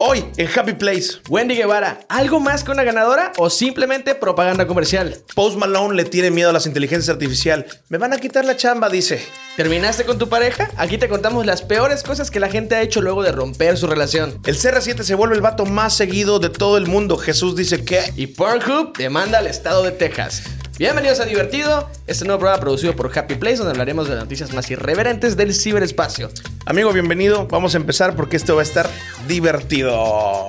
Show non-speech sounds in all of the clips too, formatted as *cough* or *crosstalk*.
Hoy en Happy Place, Wendy Guevara, ¿algo más que una ganadora o simplemente propaganda comercial? Post Malone le tiene miedo a las inteligencias artificial. Me van a quitar la chamba, dice. ¿Terminaste con tu pareja? Aquí te contamos las peores cosas que la gente ha hecho luego de romper su relación. El CR7 se vuelve el vato más seguido de todo el mundo. Jesús dice que... Y Pornhub demanda al estado de Texas. Bienvenidos a Divertido, este nuevo programa producido por Happy Place, donde hablaremos de las noticias más irreverentes del ciberespacio. Amigo, bienvenido. Vamos a empezar porque esto va a estar divertido.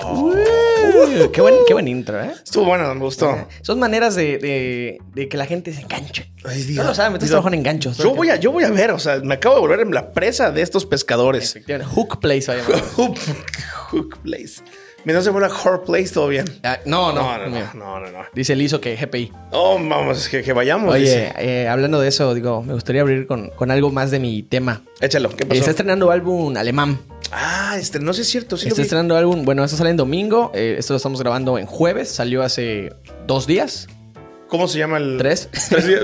Uh, qué, buen, qué buen intro, ¿eh? Estuvo bueno, me gustó. Son maneras de, de- de que la gente se enganche. Ay, no lo saben, me estás trabajando en ganchos. Yo voy, a, yo voy a ver, o sea, me acabo de volver en la presa de estos pescadores. Hook Place *laughs* Hook Place. Mientras se vuelve a Horror Place, todo bien. Ah, no, no, No, no, no, no, no. Dice Lizo que GPI. Oh, vamos, que, que vayamos. Oye, eh, hablando de eso, digo, me gustaría abrir con, con algo más de mi tema. Échalo, ¿qué pasó? está estrenando álbum alemán. Ah, este, no sé si es cierto, sí está estrenando álbum, bueno, esto sale en domingo. eh, esto lo estamos grabando en jueves. Salió hace dos días, ¿Cómo se llama el...? tres. *laughs* Tres días.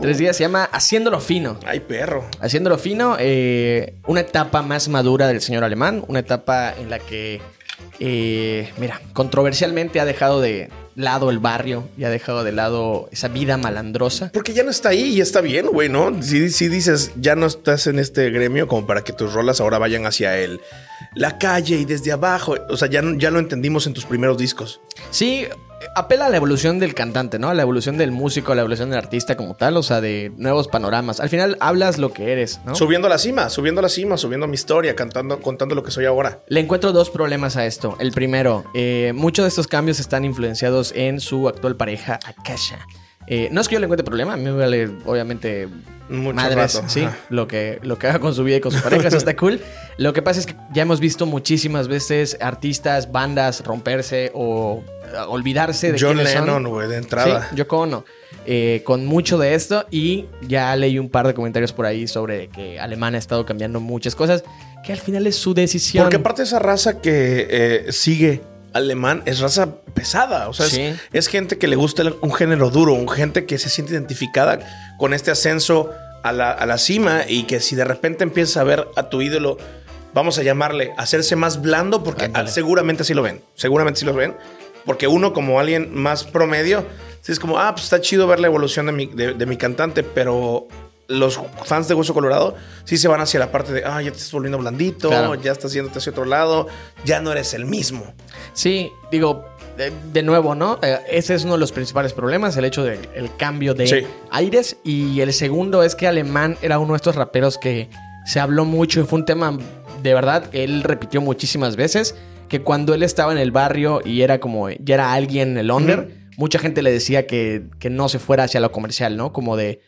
Tres días se llama Haciéndolo Fino. Ay, perro. Haciéndolo Fino, eh, una etapa más madura del señor alemán. Una etapa en la que, eh, mira, controversialmente ha dejado de lado el barrio y ha dejado de lado esa vida malandrosa. Porque ya no está ahí y está bien, güey, ¿no? Si, si dices, ya no estás en este gremio como para que tus rolas ahora vayan hacia el, la calle y desde abajo. O sea, ya, ya lo entendimos en tus primeros discos. Sí, apela a la evolución del cantante, ¿no? A la evolución del músico, a la evolución del artista como tal, o sea, de nuevos panoramas. Al final hablas lo que eres, ¿no? Subiendo a la cima, subiendo a la cima, subiendo mi historia, cantando, contando lo que soy ahora. Le encuentro dos problemas a esto. El primero, eh, muchos de estos cambios están influenciados en su actual pareja, Akasha. Eh, no es que yo le encuentre problema, a mí me vale, obviamente, Mucho madres, rato, sí, ajá. lo que, lo que haga con su vida y con su pareja, eso está cool. Lo que pasa es que ya hemos visto muchísimas veces artistas, bandas romperse o eh, olvidarse de John. Lennon, güey, de entrada. Sí, Yoko Ono. Eh, con mucho de esto y ya leí un par de comentarios por ahí sobre que Alemania ha estado cambiando muchas cosas que al final es su decisión. Porque aparte esa raza que eh, sigue alemán es raza pesada. O sea, es- Sí. es, gente que le gusta un género duro, un gente que se siente identificada con este ascenso a la, a la cima y que si de repente empiezas a ver a tu ídolo, vamos a llamarle, hacerse más blando, porque Ándale. seguramente sí lo ven. Seguramente sí lo ven. Porque uno como alguien más promedio, es como, ah, pues está chido ver la evolución de mi, de, de mi cantante, pero los fans de Hueso Colorado sí se van hacia la parte de, ah, ya te estás volviendo blandito, Claro. ya estás yéndote hacia otro lado, ya no eres el mismo. Sí, digo, de, de nuevo, ¿no? Eh, ese es uno de los principales problemas, el hecho del el cambio de Sí. aires. Y el segundo es que Alemán era uno de estos raperos que se habló mucho y fue un tema de verdad que él repitió muchísimas veces. Que cuando él estaba en el barrio y era como, ya era alguien en el under, mucha gente le decía que, que no se fuera hacia lo comercial, ¿no? Como de,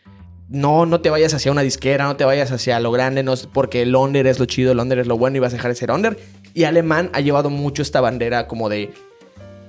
no, no te vayas hacia una disquera, no te vayas hacia lo grande, no, porque el under es lo chido, el under es lo bueno y vas a dejar de ser under. Y Alemán ha llevado mucho esta bandera como de,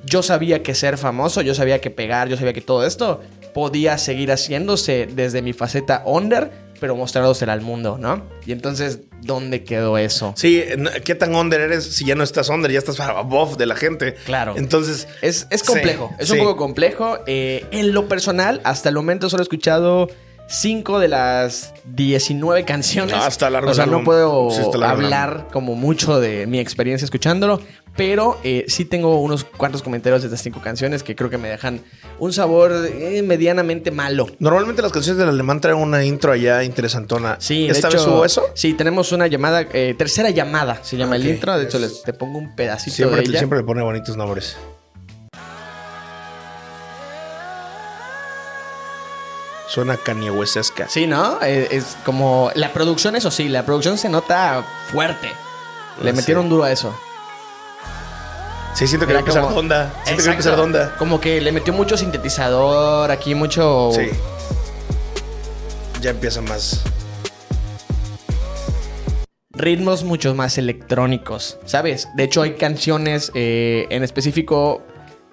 yo sabía que ser famoso, yo sabía que pegar, yo sabía que todo esto podía seguir haciéndose desde mi faceta under, pero mostrándosela al mundo, ¿no? Y entonces, ¿dónde quedó eso? Sí, ¿qué tan under eres si ya no estás under, ya estás above de la gente? Claro. Entonces, Es, es Sí, complejo, es un sí. poco complejo. Eh, en lo personal, hasta el momento solo he escuchado 5 de las 19 canciones. Ah, está largo O sea, no puedo Sí, hablar como mucho de mi experiencia escuchándolo, pero eh, sí tengo unos cuantos comentarios de estas 5 canciones que creo que me dejan un sabor eh, medianamente malo. normalmente las canciones del alemán traen una intro allá interesantona. Sí, de ¿Esta hecho, vez hubo eso? Sí, tenemos una llamada, eh, tercera llamada, se llama el intro. De hecho, es- les, te pongo un pedacito Siempre, de ella. siempre le pone bonitos nombres. Suena Kanye Westesca. Sí, ¿no? Eh, Es, como la producción, eso sí, la producción se nota fuerte. Le Sí. metieron duro a eso. Sí, siento que va a empezar como- onda. Siento que va a empezar onda. Como que le metió mucho sintetizador, aquí mucho. Sí. Ya empieza más. ritmos mucho más electrónicos, ¿sabes? De hecho, hay canciones eh, en específico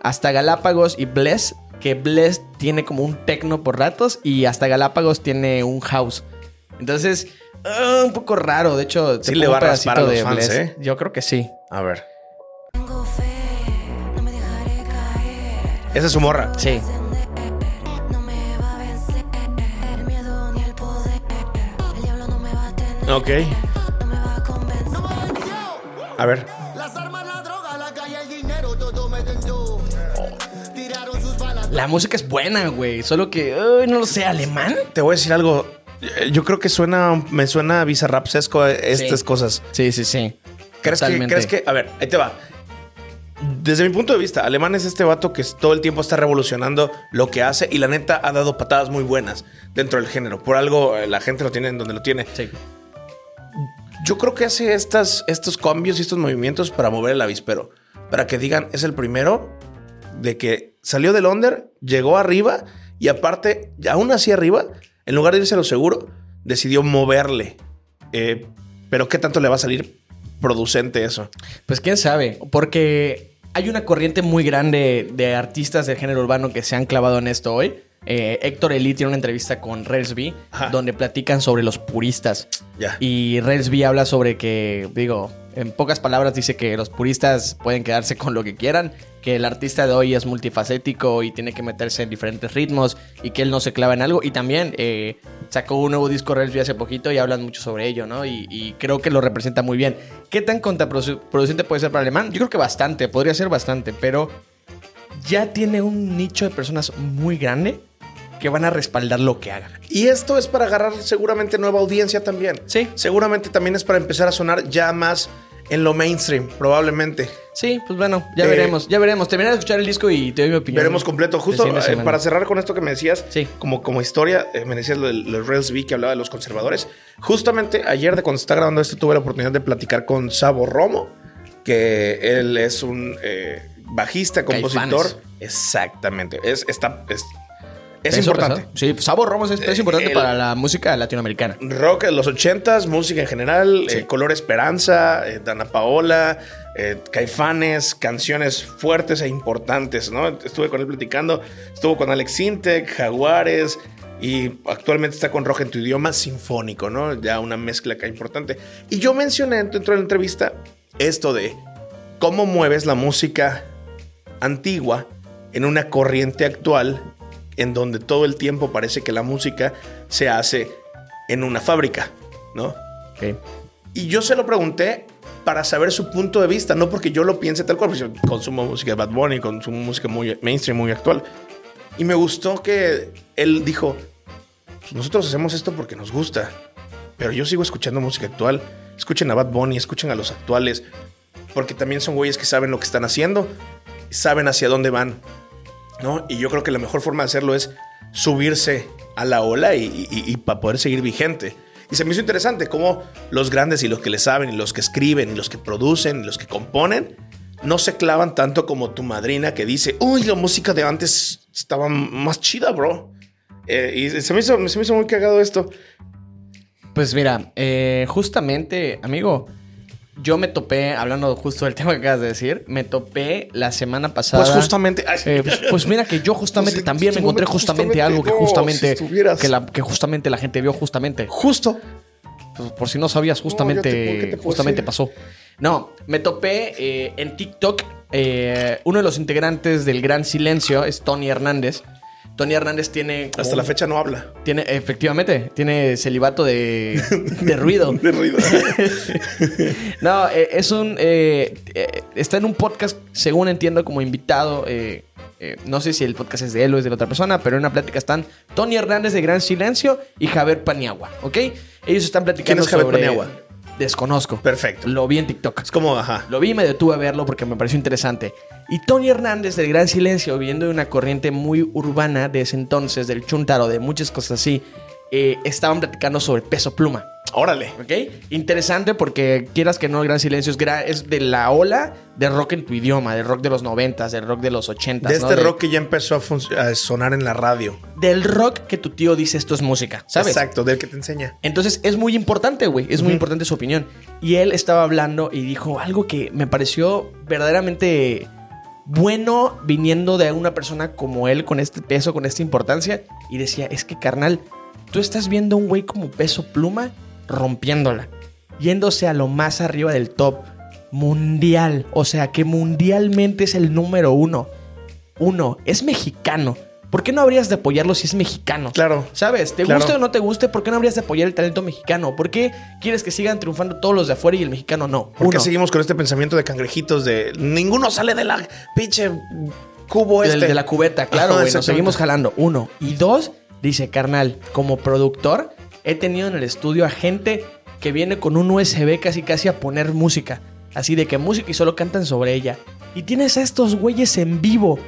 hasta Galápagos y Bless, que Bless tiene como un techno por ratos y hasta Galápagos tiene un house. Entonces, ah, un poco raro. De hecho, te Sí le va a raspar a los de fans, Bless. ¿eh? Yo creo que sí. A ver. Tengo fe, no me dejaré caer. Esa es su morra. Sí. No me va La música es buena, güey. Solo que, ay, no lo sé, alemán. Te voy a decir algo. Eh, Yo creo que suena, me suena bizarrapsesco estas Sí. cosas. Sí, sí, sí. ¿Crees que. ¿Crees que.? A ver, ahí te va. Desde mi punto de vista, Alemán es este vato que todo el tiempo está revolucionando lo que hace y la neta ha dado patadas muy buenas dentro del género. Por algo eh, la gente lo tiene en donde lo tiene. Sí. Yo creo que hace estas, estos cambios y estos movimientos para mover el avispero. Para que digan, es el primero de que salió del under, llegó arriba y aparte, aún así arriba, en lugar de irse a lo seguro, decidió moverle. Eh, pero ¿qué tanto le va a salir producente eso? Pues quién sabe, porque hay una corriente muy grande de artistas del género urbano que se han clavado en esto hoy. Eh, Héctor Elite tiene una entrevista con Relsby donde platican sobre los puristas. Ya. Y Relsby habla sobre que, digo, en pocas palabras dice que los puristas pueden quedarse con lo que quieran, que el artista de hoy es multifacético y tiene que meterse en diferentes ritmos y que él no se clava en algo. Y también eh, sacó un nuevo disco Relsby hace poquito y hablan mucho sobre ello, ¿no? Y, y creo que lo representa muy bien. ¿Qué tan contraproducente puede ser para Alemán? Yo creo que bastante, podría ser bastante, pero ya tiene un nicho de personas muy grande que van a respaldar lo que haga. Y esto es para agarrar seguramente nueva audiencia también. Sí. Seguramente también es para empezar a sonar ya más en lo mainstream, probablemente. Sí, pues bueno, ya Eh, veremos, ya veremos. Terminar de escuchar el disco y te doy mi opinión. Veremos completo. Justo eh, para cerrar con esto que me decías, Sí. como, como historia, eh, me decías lo de los Rails V que hablaba de los conservadores. Justamente ayer, de cuando se está grabando esto, tuve la oportunidad de platicar con Sabo Romo, que él es un bajista, compositor. Caifanes. Exactamente. Es, está, es, es importante. Sí, Sabo Romos es, es importante el- para la música latinoamericana. Rock de los ochentas, música en general, Sí. eh, Color Esperanza, eh, Dana Paola, eh, Caifanes, canciones fuertes e importantes, ¿no? Estuve con él platicando, estuvo con Alex Sintek, Jaguares y actualmente está con Rock en tu idioma sinfónico, ¿no? Ya una mezcla acá importante. Y yo mencioné dentro de la entrevista esto de cómo mueves la música antigua en una corriente actual en donde todo el tiempo parece que la música se hace en una fábrica, ¿no? Y yo se lo pregunté para saber su punto de vista, no porque yo lo piense tal cual, porque yo consumo música de Bad Bunny, consumo música muy mainstream, muy actual. Y me gustó que él dijo, "Pues nosotros hacemos esto porque nos gusta, pero yo sigo escuchando música actual. Escuchen a Bad Bunny, escuchen a los actuales, porque también son güeyes que saben lo que están haciendo, saben hacia dónde van, ¿no? Y yo creo que la mejor forma de hacerlo es subirse a la ola y, para poder seguir vigente. Y se me hizo interesante cómo los grandes y los que le saben, y los que escriben, y los que producen, y los que componen, no se clavan tanto como tu madrina que dice, uy, la música de antes estaba más chida, bro. Eh, y se me, hizo, se me hizo muy cagado esto. Pues mira, eh, justamente, amigo, yo me topé, hablando justo del *laughs* tema que acabas de decir, me topé la semana pasada. Pues justamente... ay, Eh, pues, pues mira que yo justamente Pues, también me encontré justamente, algo que justamente si que, la, que justamente la gente vio justamente. justo. Pues, por si no sabías, justamente, No, yo te- ¿qué te puedo justamente decir? pasó. No, me topé eh, en TikTok. eh, uno de los integrantes del Gran Silencio es Tony Hernández. Tony Hernández tiene. Hasta la fecha no habla. Tiene, efectivamente, tiene celibato de, de ruido. *laughs* De ruido. *laughs* No, eh, es un. eh, eh, está en un podcast, según entiendo, como invitado. no sé si el podcast es de él o es de la otra persona, pero en una plática están Tony Hernández de Gran Silencio y Javier Paniagua, ¿ok? Ellos están platicando ¿Quién es Javier sobre- Paniagua? Desconozco. Perfecto. Lo vi en TikTok. Es como, ajá. Lo vi y me detuve a verlo porque me pareció interesante. Y Tony Hernández del Gran Silencio, viendo de una corriente muy urbana de ese entonces, del chuntaro, de muchas cosas así, eh, estaban platicando sobre peso pluma. Órale. ¿Ok? Interesante porque quieras que no, el Gran Silencio es, gra- es de la ola de rock en tu idioma, del rock de los noventas, del rock de los ochentas. De ¿no? este De- rock que ya empezó a, sonar en la radio. Del rock que tu tío dice esto es música, ¿sabes? Exacto, del que te enseña. Entonces es muy importante, güey. Es muy importante su opinión. Y él estaba hablando y dijo algo que me pareció verdaderamente bueno viniendo de una persona como él, con este peso, con esta importancia. Y decía, es que carnal, tú estás viendo a un güey como peso pluma rompiéndola. Yéndose a lo más arriba del top mundial. O sea, que mundialmente es el número uno. Uno, es mexicano. ¿por qué no habrías de apoyarlo si es mexicano? Claro. ¿Sabes? ¿Te Claro. guste o no te guste? ¿Por qué no habrías de apoyar el talento mexicano? ¿Por qué quieres que sigan triunfando todos los de afuera y el mexicano no? ¿Por qué seguimos con este pensamiento de cangrejitos de ninguno sale de la pinche cubo este? de la cubeta, claro, güey. Nos seguimos jalando. Uno. Y dos, dice, carnal, como productor, he tenido en el estudio a gente que viene con un USB casi casi a poner música. Así de que música y solo cantan sobre ella. Y tienes a estos güeyes en vivo,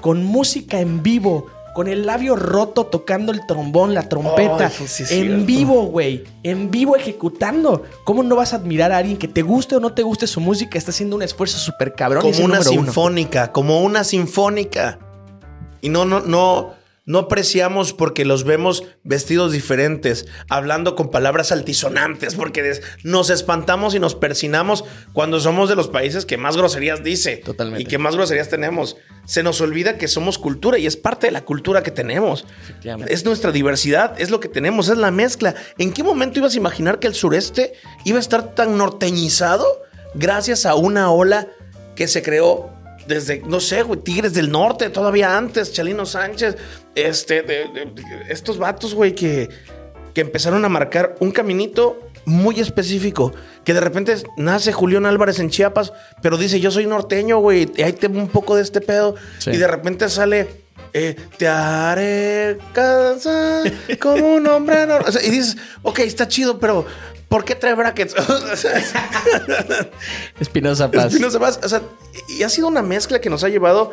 con música en vivo, con el labio roto tocando el trombón, la trompeta. Sí en vivo, güey. En vivo ejecutando. ¿Cómo no vas a admirar a alguien que te guste o no te guste su música? Está haciendo un esfuerzo súper cabrón. como una uno. sinfónica, como una sinfónica. Y no, no, no, no apreciamos porque los vemos vestidos diferentes, hablando con palabras altisonantes, porque nos espantamos y nos persinamos cuando somos de los países que más groserías dice. Totalmente. Y que más groserías tenemos. Se nos olvida que somos cultura y es parte de la cultura que tenemos. Es nuestra diversidad, es lo que tenemos, es la mezcla. ¿En qué momento ibas a imaginar que el sureste iba a estar tan norteñizado gracias a una ola que se creó desde, no sé, güey, Tigres del Norte, todavía antes, Chalino Sánchez, este, de- estos vatos, güey, que, que empezaron a marcar un caminito muy específico, que de repente nace Julián Álvarez en Chiapas, pero dice, yo soy norteño, güey, y ahí tengo un poco de este pedo, Sí. y de repente sale, eh, te haré casa como un hombre nor-". O sea, y dices, ok, está chido, pero ¿por qué trae brackets? *laughs* Espinosa Paz. Espinosa Paz, o sea, y ha sido una mezcla que nos ha llevado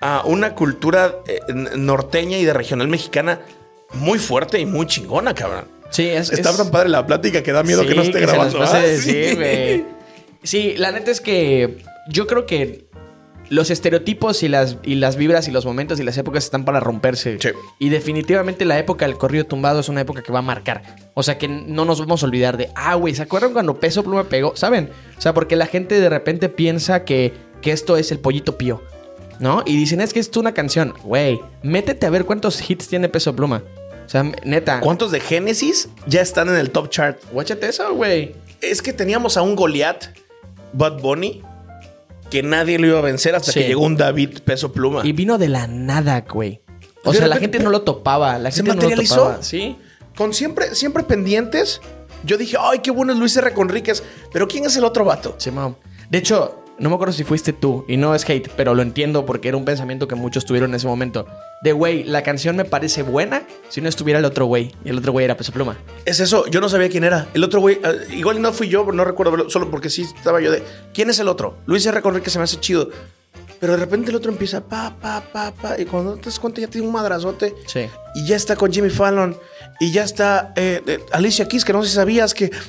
a una cultura eh, norteña y de regional mexicana muy fuerte y muy chingona, cabrón. Sí, es, Está es- tan padre la plática que da miedo Sí, que no esté se las grabando. pase *laughs* Ah, Sí. Sí, la neta es que yo creo que los estereotipos y las, y las vibras y los momentos y las épocas están para romperse. Sí. Y definitivamente la época del corrido tumbado es una época que va a marcar. O sea que no nos vamos a olvidar de, ah, güey, ¿se acuerdan cuando Peso Pluma pegó? ¿Saben? O sea, porque la gente de repente piensa que, que esto es el pollito pío. ¿No? Y dicen, es que es una canción. Güey, métete a ver cuántos hits tiene Peso Pluma. O sea, neta. ¿Cuántos de Génesis ya están en el top chart? Guáchate eso, güey. Es que teníamos a un Goliath, Bud Bunny, que nadie lo iba a vencer hasta Sí. que llegó un David Peso Pluma. Y vino de la nada, güey. O De sea, la gente no lo topaba. La ¿Se gente no lo topaba. Sí. Con siempre, siempre pendientes, yo dije, ay, qué bueno es Luis R. Conríquez. Pero ¿quién es el otro vato? Sí, mam. De hecho, no me acuerdo si fuiste tú, y no es hate, pero lo entiendo porque era un pensamiento que muchos tuvieron en ese momento. De, güey, la canción me parece buena si no estuviera el otro güey. Y el otro güey era Peso Pluma. Es eso, yo no sabía quién era. El otro güey, eh, igual no fui yo, no recuerdo, solo porque sí estaba yo de, ¿quién es el otro? Luis R. Conríquez se me hace chido. Pero de repente el otro empieza, pa, pa, pa, pa, y cuando te das cuenta ya tiene un madrazote. Sí. Y ya está con Jimmy Fallon. Y ya está eh, eh, Alicia Keys, que no sé si sabías que... *laughs*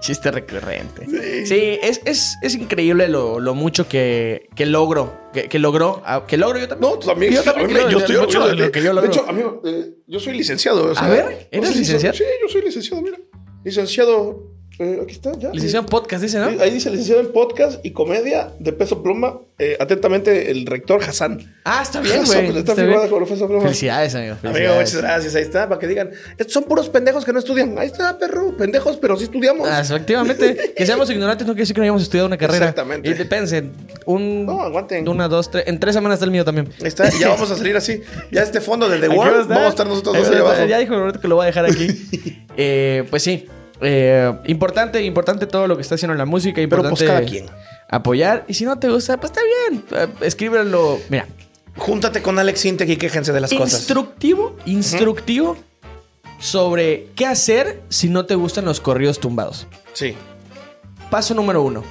Chiste recurrente. Sí, es, es, es increíble lo, lo mucho que, que logro. Que, que logró. ah, Que logro yo también. No, también. Yo también Hombre, creo yo de estoy mucho de lo que yo De logro. hecho, amigo, eh, yo soy licenciado. o sea, ver, ¿eres no licenciado? Sí, yo soy licenciado, mira. Licenciado, eh, aquí está, ya. Licenciado en podcast, dice, ¿no? Ahí dice licenciado en podcast y comedia de peso pluma. Eh, atentamente, el rector Hassan. Ah, está bien, güey. Está Está firmada peso pluma. Felicidades, amigo. Amigo, muchas gracias. Ahí está, para que digan, estos son puros pendejos que no estudian. Ahí está, perro, pendejos, pero sí estudiamos. Ah, efectivamente. *laughs* Que seamos ignorantes no quiere decir que no hayamos estudiado una carrera. Exactamente. Y pense, un. No, aguanten. Una, dos, tres. En tres semanas está el mío también. Ahí está, ya vamos a salir así. Ya este fondo del The *laughs* World, vamos a estar nosotros dos va ahí a estar. abajo. Ya dijo Roberto que lo voy a dejar aquí. *laughs* Eh, pues sí. Eh, importante, importante todo lo que está haciendo la música. Pero Importante pues cada quien. apoyar. Y si no te gusta, pues está bien. Eh, Escríbelo. Mira, Júntate con Alex Sintek y quéjense de las cosas. instructivo, instructivo sobre qué hacer si no te gustan los corridos tumbados. Sí. Paso número uno.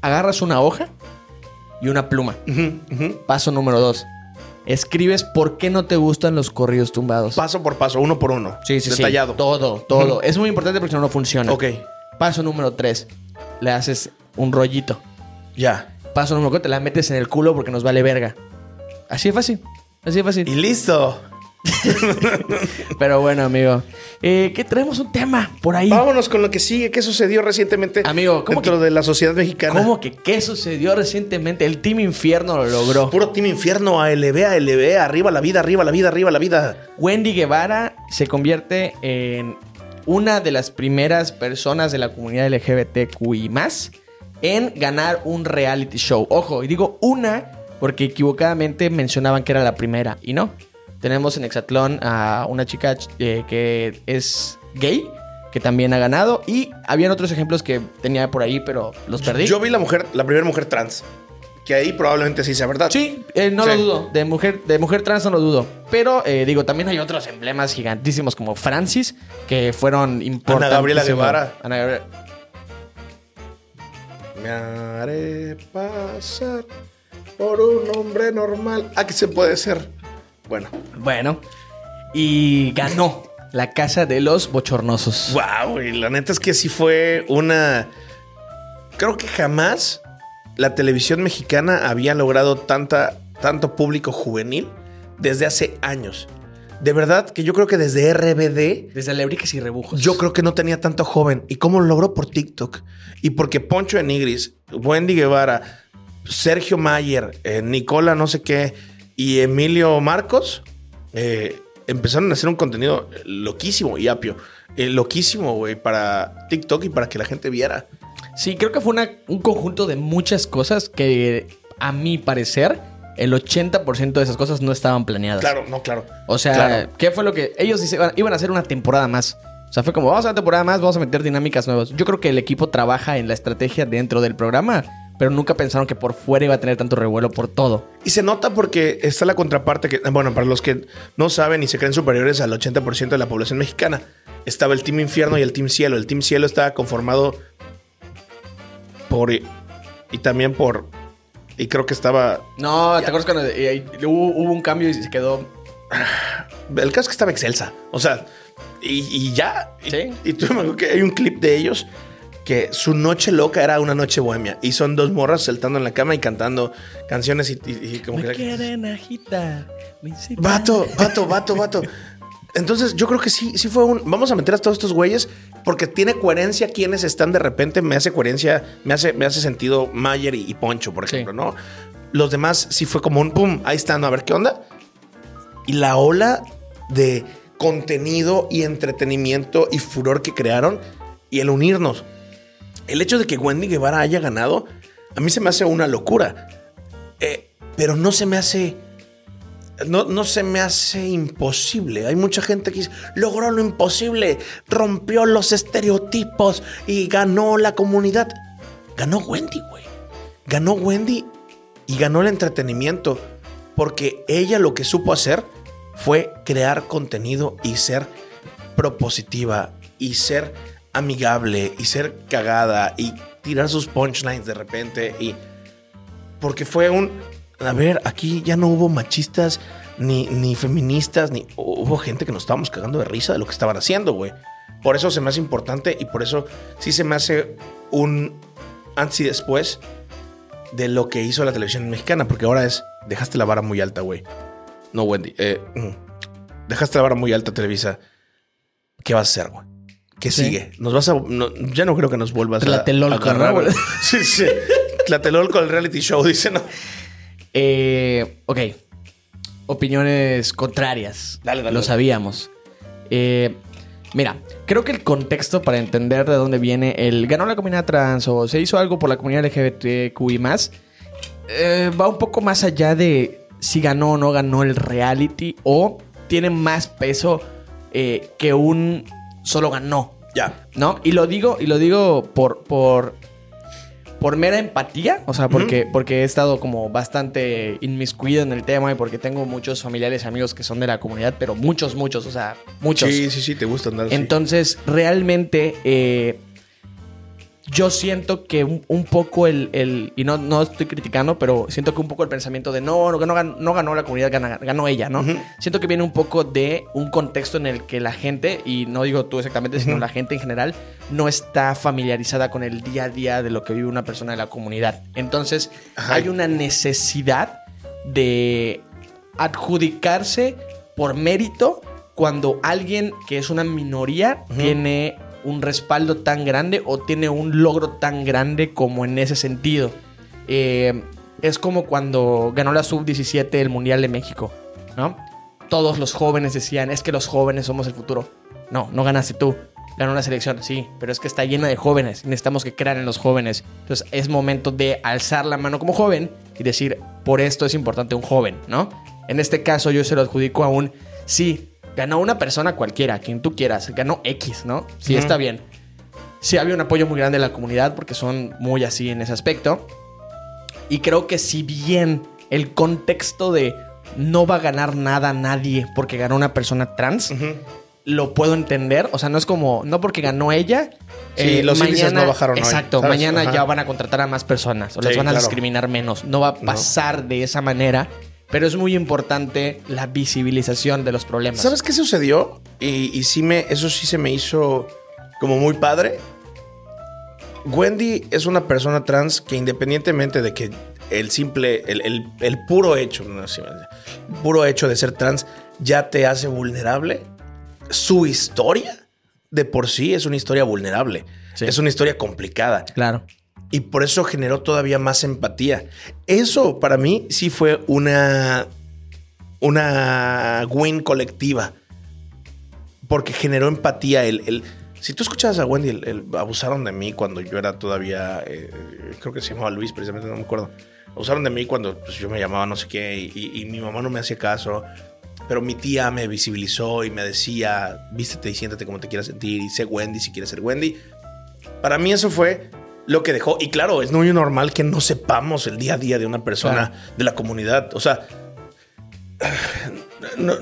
Agarras una hoja y una pluma. Paso número dos. Escribes por qué no te gustan los corridos tumbados. Paso por paso, uno por uno. sí, sí, sí. Detallado. Todo, todo. Es muy importante porque si no, no funciona. Ok. Paso número tres. Le haces un rollito. Ya. Paso número cuatro. Te la metes en el culo porque nos vale verga. Así de fácil. Así de fácil. Y listo. *laughs* Pero bueno, amigo. Eh, que traemos un tema por ahí. Vámonos con lo que sigue. ¿Qué sucedió recientemente Amigo, ¿cómo dentro que- de la sociedad mexicana? ¿Cómo que qué sucedió recientemente? El Team Infierno lo logró. Puro Team Infierno, ALB, ALB, arriba la vida, arriba la vida, arriba la vida. Wendy Guevara se convierte en una de las primeras personas de la comunidad LGBTQI más en ganar un reality show. Ojo, y digo una porque equivocadamente mencionaban que era la primera y no. Tenemos en Hexatlón a una chica eh, que es gay, que también ha ganado, y habían otros ejemplos que tenía por ahí, pero los perdí. Yo vi la mujer, la primera mujer trans. Que ahí probablemente sí sea verdad. Sí, eh, no Sí. lo dudo. De mujer, de mujer trans no lo dudo. Pero eh, digo, también hay otros emblemas gigantísimos como Francis, que fueron importantes. Ana Gabriela Guevara. Ana Gabriela. Me haré pasar por un hombre normal. Ah, que se puede ser. Bueno. Bueno. Y ganó la casa de los bochornosos. Wow, y la neta es que sí fue una. Creo que jamás la televisión mexicana había logrado tanta, tanto público juvenil desde hace años. De verdad que yo creo que desde RBD Desde Alebrijes y Rebujos. yo creo que no tenía tanto joven. ¿Y cómo lo logró? Por TikTok. Y porque Poncho Enigris, Wendy Guevara, Sergio Mayer, eh, Nicola no sé qué y Emilio Marcos eh, empezaron a hacer un contenido loquísimo y apio. eh, loquísimo, güey, para TikTok y para que la gente viera. Sí, creo que fue una- un conjunto de muchas cosas que, a mi parecer, el 80% de esas cosas no estaban planeadas. Claro, no, claro. O sea, Claro. ¿qué fue lo que ellos iban- iban a hacer una temporada más? O sea, fue como, vamos a una temporada más, vamos a meter dinámicas nuevas. Yo creo que el equipo trabaja en la estrategia dentro del programa, pero nunca pensaron que por fuera iba a tener tanto revuelo por todo. Y se nota porque está la contraparte que, bueno, para los que no saben y se creen superiores al 80% de la población mexicana, estaba el Team Infierno y el Team Cielo. El Team Cielo estaba conformado por... Y también por... Y creo que estaba... No, ¿te acuerdas cuando eh, hubo, hubo un cambio y se quedó... *sighs* El caso es que estaba Excelsa. O sea, y, y ya. Y, Sí. y tú me *laughs* acuerdo que hay un clip de ellos que su noche loca era una noche bohemia. Y son dos morras saltando en la cama y cantando canciones y, y- y como que... quieren agitar. me. Vato, vato, vato, vato. Entonces, yo creo que sí, sí fue un. Vamos a meter a todos estos güeyes porque tiene coherencia quienes están de repente. Me hace coherencia, me hace, me hace sentido Mayer y, y Poncho, por Sí. ejemplo, ¿no? Los demás sí fue como un pum, ahí están, a ver qué onda. Y la ola de contenido y entretenimiento y furor que crearon y el unirnos. El hecho de que Wendy Guevara haya ganado, a mí se me hace una locura. Eh, pero no se me hace. No, no se me hace imposible. Hay mucha gente que dice, logró lo imposible, rompió los estereotipos y ganó la comunidad. Ganó Wendy, güey. Ganó Wendy y ganó el entretenimiento. Porque ella lo que supo hacer fue crear contenido y ser propositiva y ser amigable y ser cagada y tirar sus punchlines de repente y porque fue un a ver, aquí ya no hubo machistas ni, ni feministas ni hubo gente que nos estábamos cagando de risa de lo que estaban haciendo, güey. Por eso se me hace importante y por eso sí se me hace un antes y después de lo que hizo la televisión mexicana, porque ahora es dejaste la vara muy alta, güey. No, Wendy, eh, mm, dejaste la vara muy alta, Televisa. ¿Qué vas a hacer, güey? ¿Qué Sí. sigue? Nos vas a. no, ya no creo que nos vuelvas a. Tlatelolco, a agarrar, ¿no? *laughs* Sí, sí. Tlatelolco, el reality show, dice, ¿no? Eh, ok. Opiniones contrarias. Dale, dale, Lo sabíamos. Eh, mira, creo que el contexto para entender de dónde viene el ganó la comunidad trans o se hizo algo por la comunidad LGBTQI más eh, va un poco más allá de si ganó o no ganó el reality o tiene más peso eh, que un solo ganó. Ya. ¿No? Y lo digo, y lo digo por, por, por mera empatía. O sea, porque, porque he estado como bastante inmiscuido en el tema y porque tengo muchos familiares y amigos que son de la comunidad, pero muchos, muchos, o sea, muchos. Sí, sí, sí, te gusta andar. Entonces, realmente, eh, yo siento que un, un poco el, el- y no, no estoy criticando, pero siento que un poco el pensamiento de no, no, ganó, no ganó la comunidad, ganó ella, ¿no? Siento que viene un poco de un contexto en el que la gente, y no digo tú exactamente, sino la gente en general, no está familiarizada con el día a día de lo que vive una persona de la comunidad. Entonces, Ajá. hay una necesidad de adjudicarse por mérito cuando alguien que es una minoría tiene un respaldo tan grande o tiene un logro tan grande como en ese sentido. Eh, es como cuando ganó la sub-17 el Mundial de México, ¿no? Todos los jóvenes decían, es que los jóvenes somos el futuro. No, no ganaste tú. Ganó la selección, sí, pero es que está llena de jóvenes. Necesitamos que crean en los jóvenes. Entonces es momento de alzar la mano como joven y decir, por esto es importante un joven, ¿no? En este caso yo se lo adjudico a un, sí, ganó una persona cualquiera, quien tú quieras, ganó X, ¿no? Sí, está bien. Sí, había un apoyo muy grande de la comunidad porque son muy así en ese aspecto. Y creo que si bien el contexto de no va a ganar nada nadie porque ganó una persona trans, lo puedo entender. O sea, no es como, no porque ganó ella. eh, Sí, los índices no bajaron Exacto, mañana Ajá. ya van a contratar a más personas o las van a claro. discriminar menos. No va a pasar de esa manera. Pero es muy importante la visibilización de los problemas. ¿Sabes qué sucedió? Y, y sí me, eso sí se me hizo como muy padre. Wendy es una persona trans que independientemente de que el simple, el, el- el puro hecho, no puro hecho de ser trans ya te hace vulnerable, su historia de por sí es una historia vulnerable. Sí. Es una historia complicada. Claro. Y por eso generó todavía más empatía. Eso para mí sí fue una, una win colectiva. Porque generó empatía. El, si tú escuchabas a Wendy, abusaron de mí cuando yo era todavía, eh, creo que se llamaba Luis, precisamente, no me acuerdo. Abusaron de mí cuando pues, yo me llamaba no sé qué y- y mi mamá no me hacía caso. Pero mi tía me visibilizó y me decía, vístete y siéntate como te quieras sentir y sé Wendy si quieres ser Wendy. Para mí eso fue lo que dejó. Y claro, es muy normal que no sepamos el día a día de una persona Claro. de la comunidad. O sea, *sighs* no,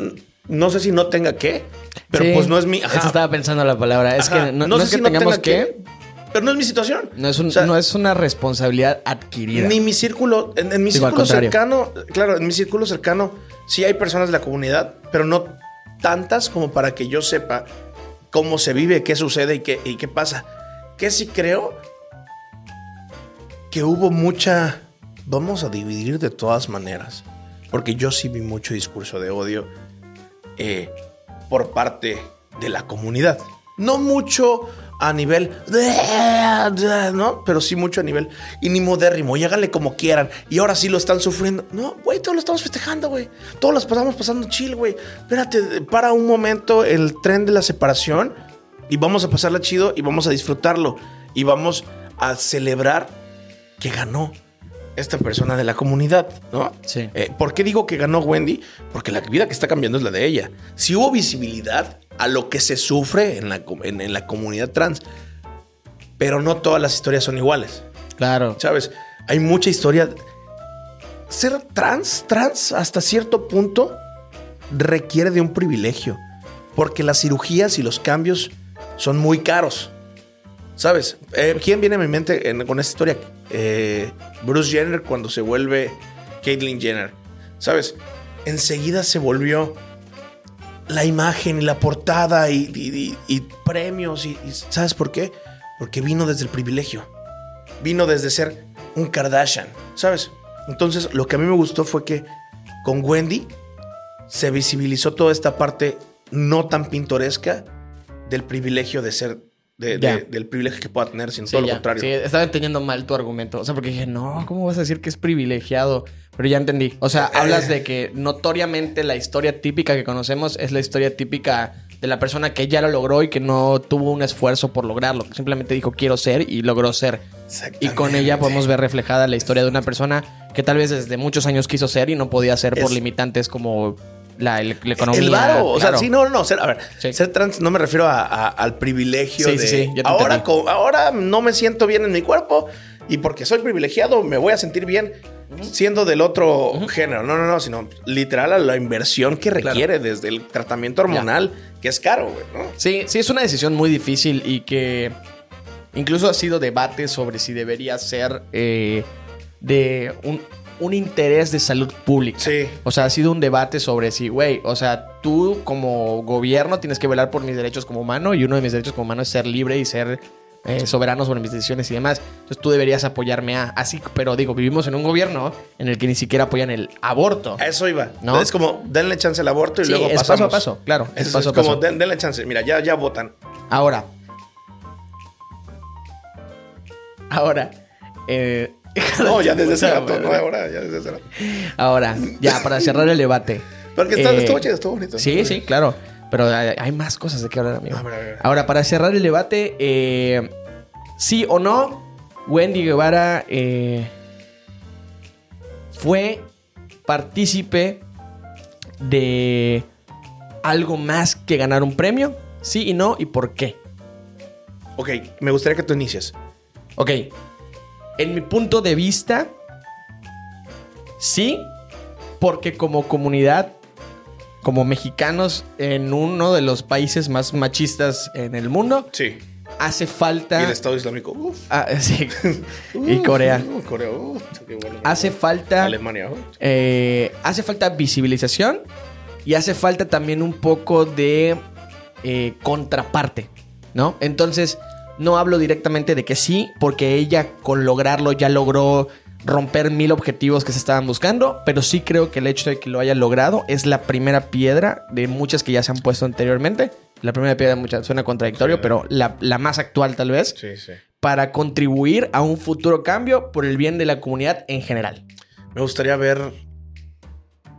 no sé si no tenga que, pero Sí, pues no es mi. ajá, Eso estaba pensando la palabra. Es ajá. que no, no sé es que si no tengamos tenga que. pero no es mi situación. No es, un- O sea, no es una responsabilidad adquirida. Ni mi círculo, en, en mi Digo, círculo cercano, claro, en mi círculo cercano sí hay personas de la comunidad, pero no tantas como para que yo sepa cómo se vive, qué sucede y qué, y qué pasa. Que sí creo que hubo mucha... Vamos a dividir de todas maneras, porque yo sí vi mucho discurso de odio eh, por parte de la comunidad. No mucho a nivel, ¿no? Pero sí mucho a nivel y ni modérrimo. Y háganle como quieran. Y ahora sí lo están sufriendo. No, güey, todos lo estamos festejando, güey. Todos los pasamos pasando chill, güey. Espérate, para un momento el tren de la separación y vamos a pasarla chido y vamos a disfrutarlo. Y vamos a celebrar que ganó esta persona de la comunidad, ¿no? Sí. Eh, ¿Por qué digo que ganó Wendy? Porque la vida que está cambiando es la de ella. Si hubo visibilidad a lo que se sufre en la, en la comunidad trans, pero no todas las historias son iguales, Claro. ¿sabes? Hay mucha historia. Ser trans, trans, hasta cierto punto, requiere de un privilegio, porque las cirugías y los cambios son muy caros. ¿Sabes? Eh, ¿Quién viene a mi mente en- con esta historia? Eh, Bruce Jenner cuando se vuelve Caitlyn Jenner. ¿Sabes? Enseguida se volvió la imagen y la portada y, premios. ¿Sabes por qué? Porque vino desde el privilegio. Vino desde ser un Kardashian. ¿Sabes? Entonces, lo que a mí me gustó fue que con Wendy se visibilizó toda esta parte no tan pintoresca del privilegio de ser, de- de- del privilegio que pueda tener, sino Sí, todo lo ya. contrario. Sí, estaba entendiendo mal tu argumento. O sea, porque dije, no, ¿cómo vas a decir que es privilegiado? Pero ya entendí. O sea, Eh. hablas de que notoriamente la historia típica que conocemos es la historia típica de la persona que ya lo logró y que no tuvo un esfuerzo por lograrlo. que Simplemente dijo quiero ser y logró ser. Y con ella podemos ver reflejada la historia de una persona que tal vez desde muchos años quiso ser y no podía ser por Es- limitantes como la, economía. El varo, o sea, sí, no, no. Ser, a ver, Sí. ser trans no me refiero a- a- al privilegio Sí, de sí, ahora, ahora no me siento bien en mi cuerpo y porque soy privilegiado me voy a sentir bien siendo del otro género. No, no, no, sino literal a la inversión que requiere desde el tratamiento hormonal, que es caro, güey, ¿no? Sí, sí, es una decisión muy difícil y que incluso ha sido debate sobre si debería ser eh, de un, un interés de salud pública. Sí. O sea, ha sido un debate sobre si, güey, o sea, tú como gobierno tienes que velar por mis derechos como humano y uno de mis derechos como humano es ser libre y ser eh, soberano sobre mis decisiones y demás. Entonces tú deberías apoyarme a... Así, pero digo, vivimos en un gobierno en el que ni siquiera apoyan el aborto. A eso iba. ¿No? Es como denle chance al aborto y Sí, luego es pasamos. paso a paso, claro, es Es, paso a como paso. den- denle chance. Mira, ya, ya votan. Ahora. Ahora. eh, No, ya desde ese puta rato, no ahora, ya desde ese rato. Ahora, ya, para cerrar el debate. Porque está, Eh, estuvo chido, estuvo bonito. Sí, sí, claro. Pero hay, hay más cosas de qué hablar, amigo. A ver, a ver. Ahora, para cerrar el debate, eh, sí o no, Wendy Guevara eh, fue partícipe de algo más que ganar un premio? Sí y no, ¿y por qué? Ok, me gustaría que tú inicies. Ok. En mi punto de vista, sí, porque como comunidad, como mexicanos en uno de los países más machistas en el mundo, Sí. hace Y falta... el Estado Islámico. Uf. Ah, *laughs* sí. y Corea. Corea. bueno. Hace falta... Alemania. eh, hace falta visibilización y hace falta también un poco de eh, contraparte, ¿no? Entonces, no hablo directamente de que sí, porque ella con lograrlo ya logró romper mil objetivos que se estaban buscando, pero sí creo que el hecho de que lo haya logrado es la primera piedra de muchas que ya se han puesto anteriormente. La primera piedra muchas suena contradictorio, Sí. pero la, la más actual tal vez, Sí, sí. para contribuir a un futuro cambio por el bien de la comunidad en general. Me gustaría ver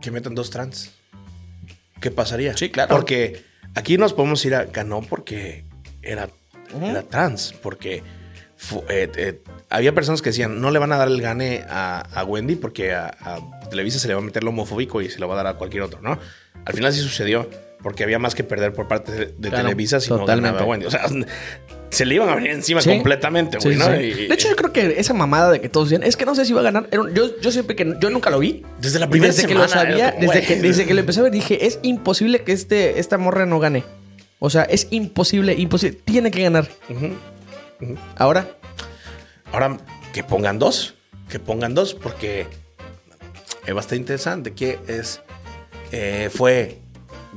que metan dos trans. ¿Qué pasaría? Sí, claro. Porque aquí nos podemos ir a ganó porque era, Ujú. era trans. Porque eh, eh, había personas que decían no le van a dar el gane a, a Wendy porque a, a Televisa se le va a meter lo homofóbico y se lo va a dar a cualquier otro, ¿no? Al final sí sucedió porque había más que perder por parte de, Claro, Televisa si totalmente. no ganaba Wendy. O sea, se le iban a venir encima Sí. completamente, güey, sí, ¿no? sí. Y- de hecho, yo creo que esa mamada de que todos decían, es que no sé si va a ganar. yo, yo siempre que yo nunca lo vi. Desde la primera desde que lo sabía, como, desde que, desde que lo empecé a ver, dije, es imposible que este, esta morra no gane. O sea, es imposible, imposible. Tiene que ganar. Ahora, Ahora que pongan dos, que pongan dos, porque es bastante interesante que es eh, fue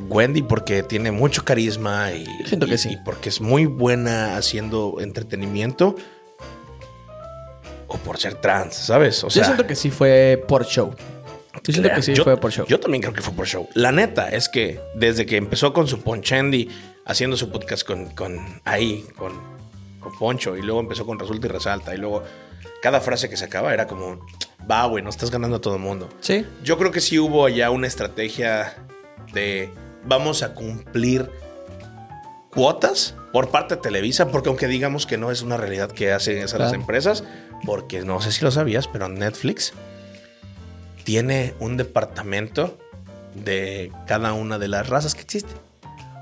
Wendy porque tiene mucho carisma y, Siento que y- sí. y porque es muy buena haciendo entretenimiento o por ser trans, ¿sabes? O yo siento que sí fue por show. Yo siento que sí yo- fue por show. Yo también creo que fue por show. La neta es que desde que empezó con su Ponchendi, haciendo su podcast con, con ahí, con, con Poncho, y luego empezó con Resulta y Resalta, y luego cada frase que sacaba era como, va, güey, no estás ganando a todo el mundo. sí. Yo creo que sí hubo allá una estrategia de vamos a cumplir cuotas por parte de Televisa, porque aunque digamos que no es una realidad que hacen esas las empresas, porque no sé si lo sabías, pero Netflix tiene un departamento de cada una de las razas que existen.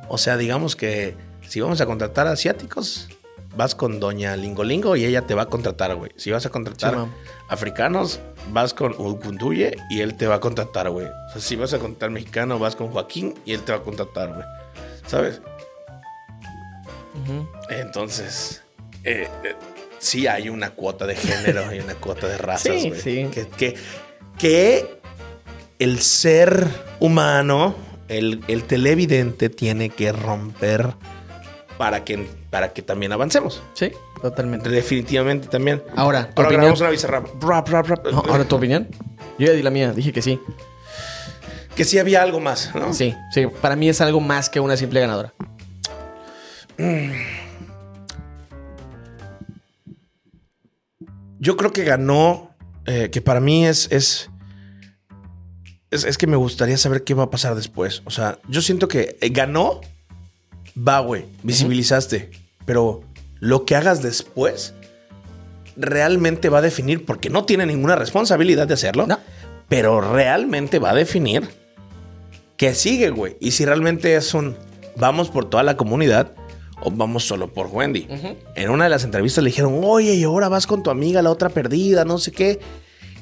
O sea, digamos que si vamos a contratar asiáticos, vas con Doña Lingolingo y ella te va a contratar, güey. Si vas a contratar Sí, africanos, vas con Ukunduye y él te va a contratar, güey. O sea, si vas a contratar mexicano, vas con Joaquín y él te va a contratar, güey. ¿Sabes? Entonces, eh, eh, sí hay una cuota de género y una cuota de razas, Sí, güey. sí. Que, que, que el ser humano, el, el televidente, tiene que romper para que, para que también avancemos. Sí, totalmente. Definitivamente también. Ahora, tu Ahora grabamos una bizarrap. Rap, rap, rap. No, ahora tu opinión. Yo ya di la mía, dije que sí. Que sí había algo más, ¿no? Sí, sí. Para mí es algo más que una simple ganadora. Yo creo que ganó, eh, que para mí es, es, es, es que me gustaría saber qué va a pasar después. O sea, yo siento que eh, ganó, va, güey, visibilizaste, pero lo que hagas después realmente va a definir, porque no tiene ninguna responsabilidad de hacerlo, No. pero realmente va a definir que sigue, güey. Y si realmente es un vamos por toda la comunidad o vamos solo por Wendy. En una de las entrevistas le dijeron, oye, y ahora vas con tu amiga, la otra perdida, no sé qué.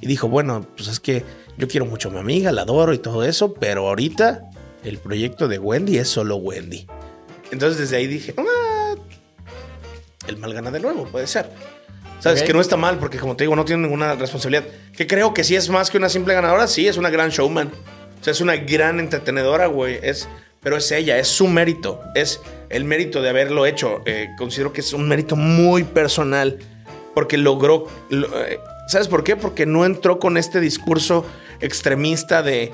Y dijo, bueno, pues es que yo quiero mucho a mi amiga, la adoro y todo eso, pero ahorita el proyecto de Wendy es solo Wendy. Entonces desde ahí dije, "Ah, el mal gana de nuevo, puede ser. Sabes Ok. que no está mal porque como te digo, no tiene ninguna responsabilidad. Que creo que sí es más que una simple ganadora, sí, es una gran showman. O sea, es una gran entretenedora, güey. Es, pero es ella, es su mérito. Es el mérito de haberlo hecho. Eh, considero que es un mérito muy personal porque logró... lo- eh, ¿Sabes por qué? Porque no entró con este discurso extremista de,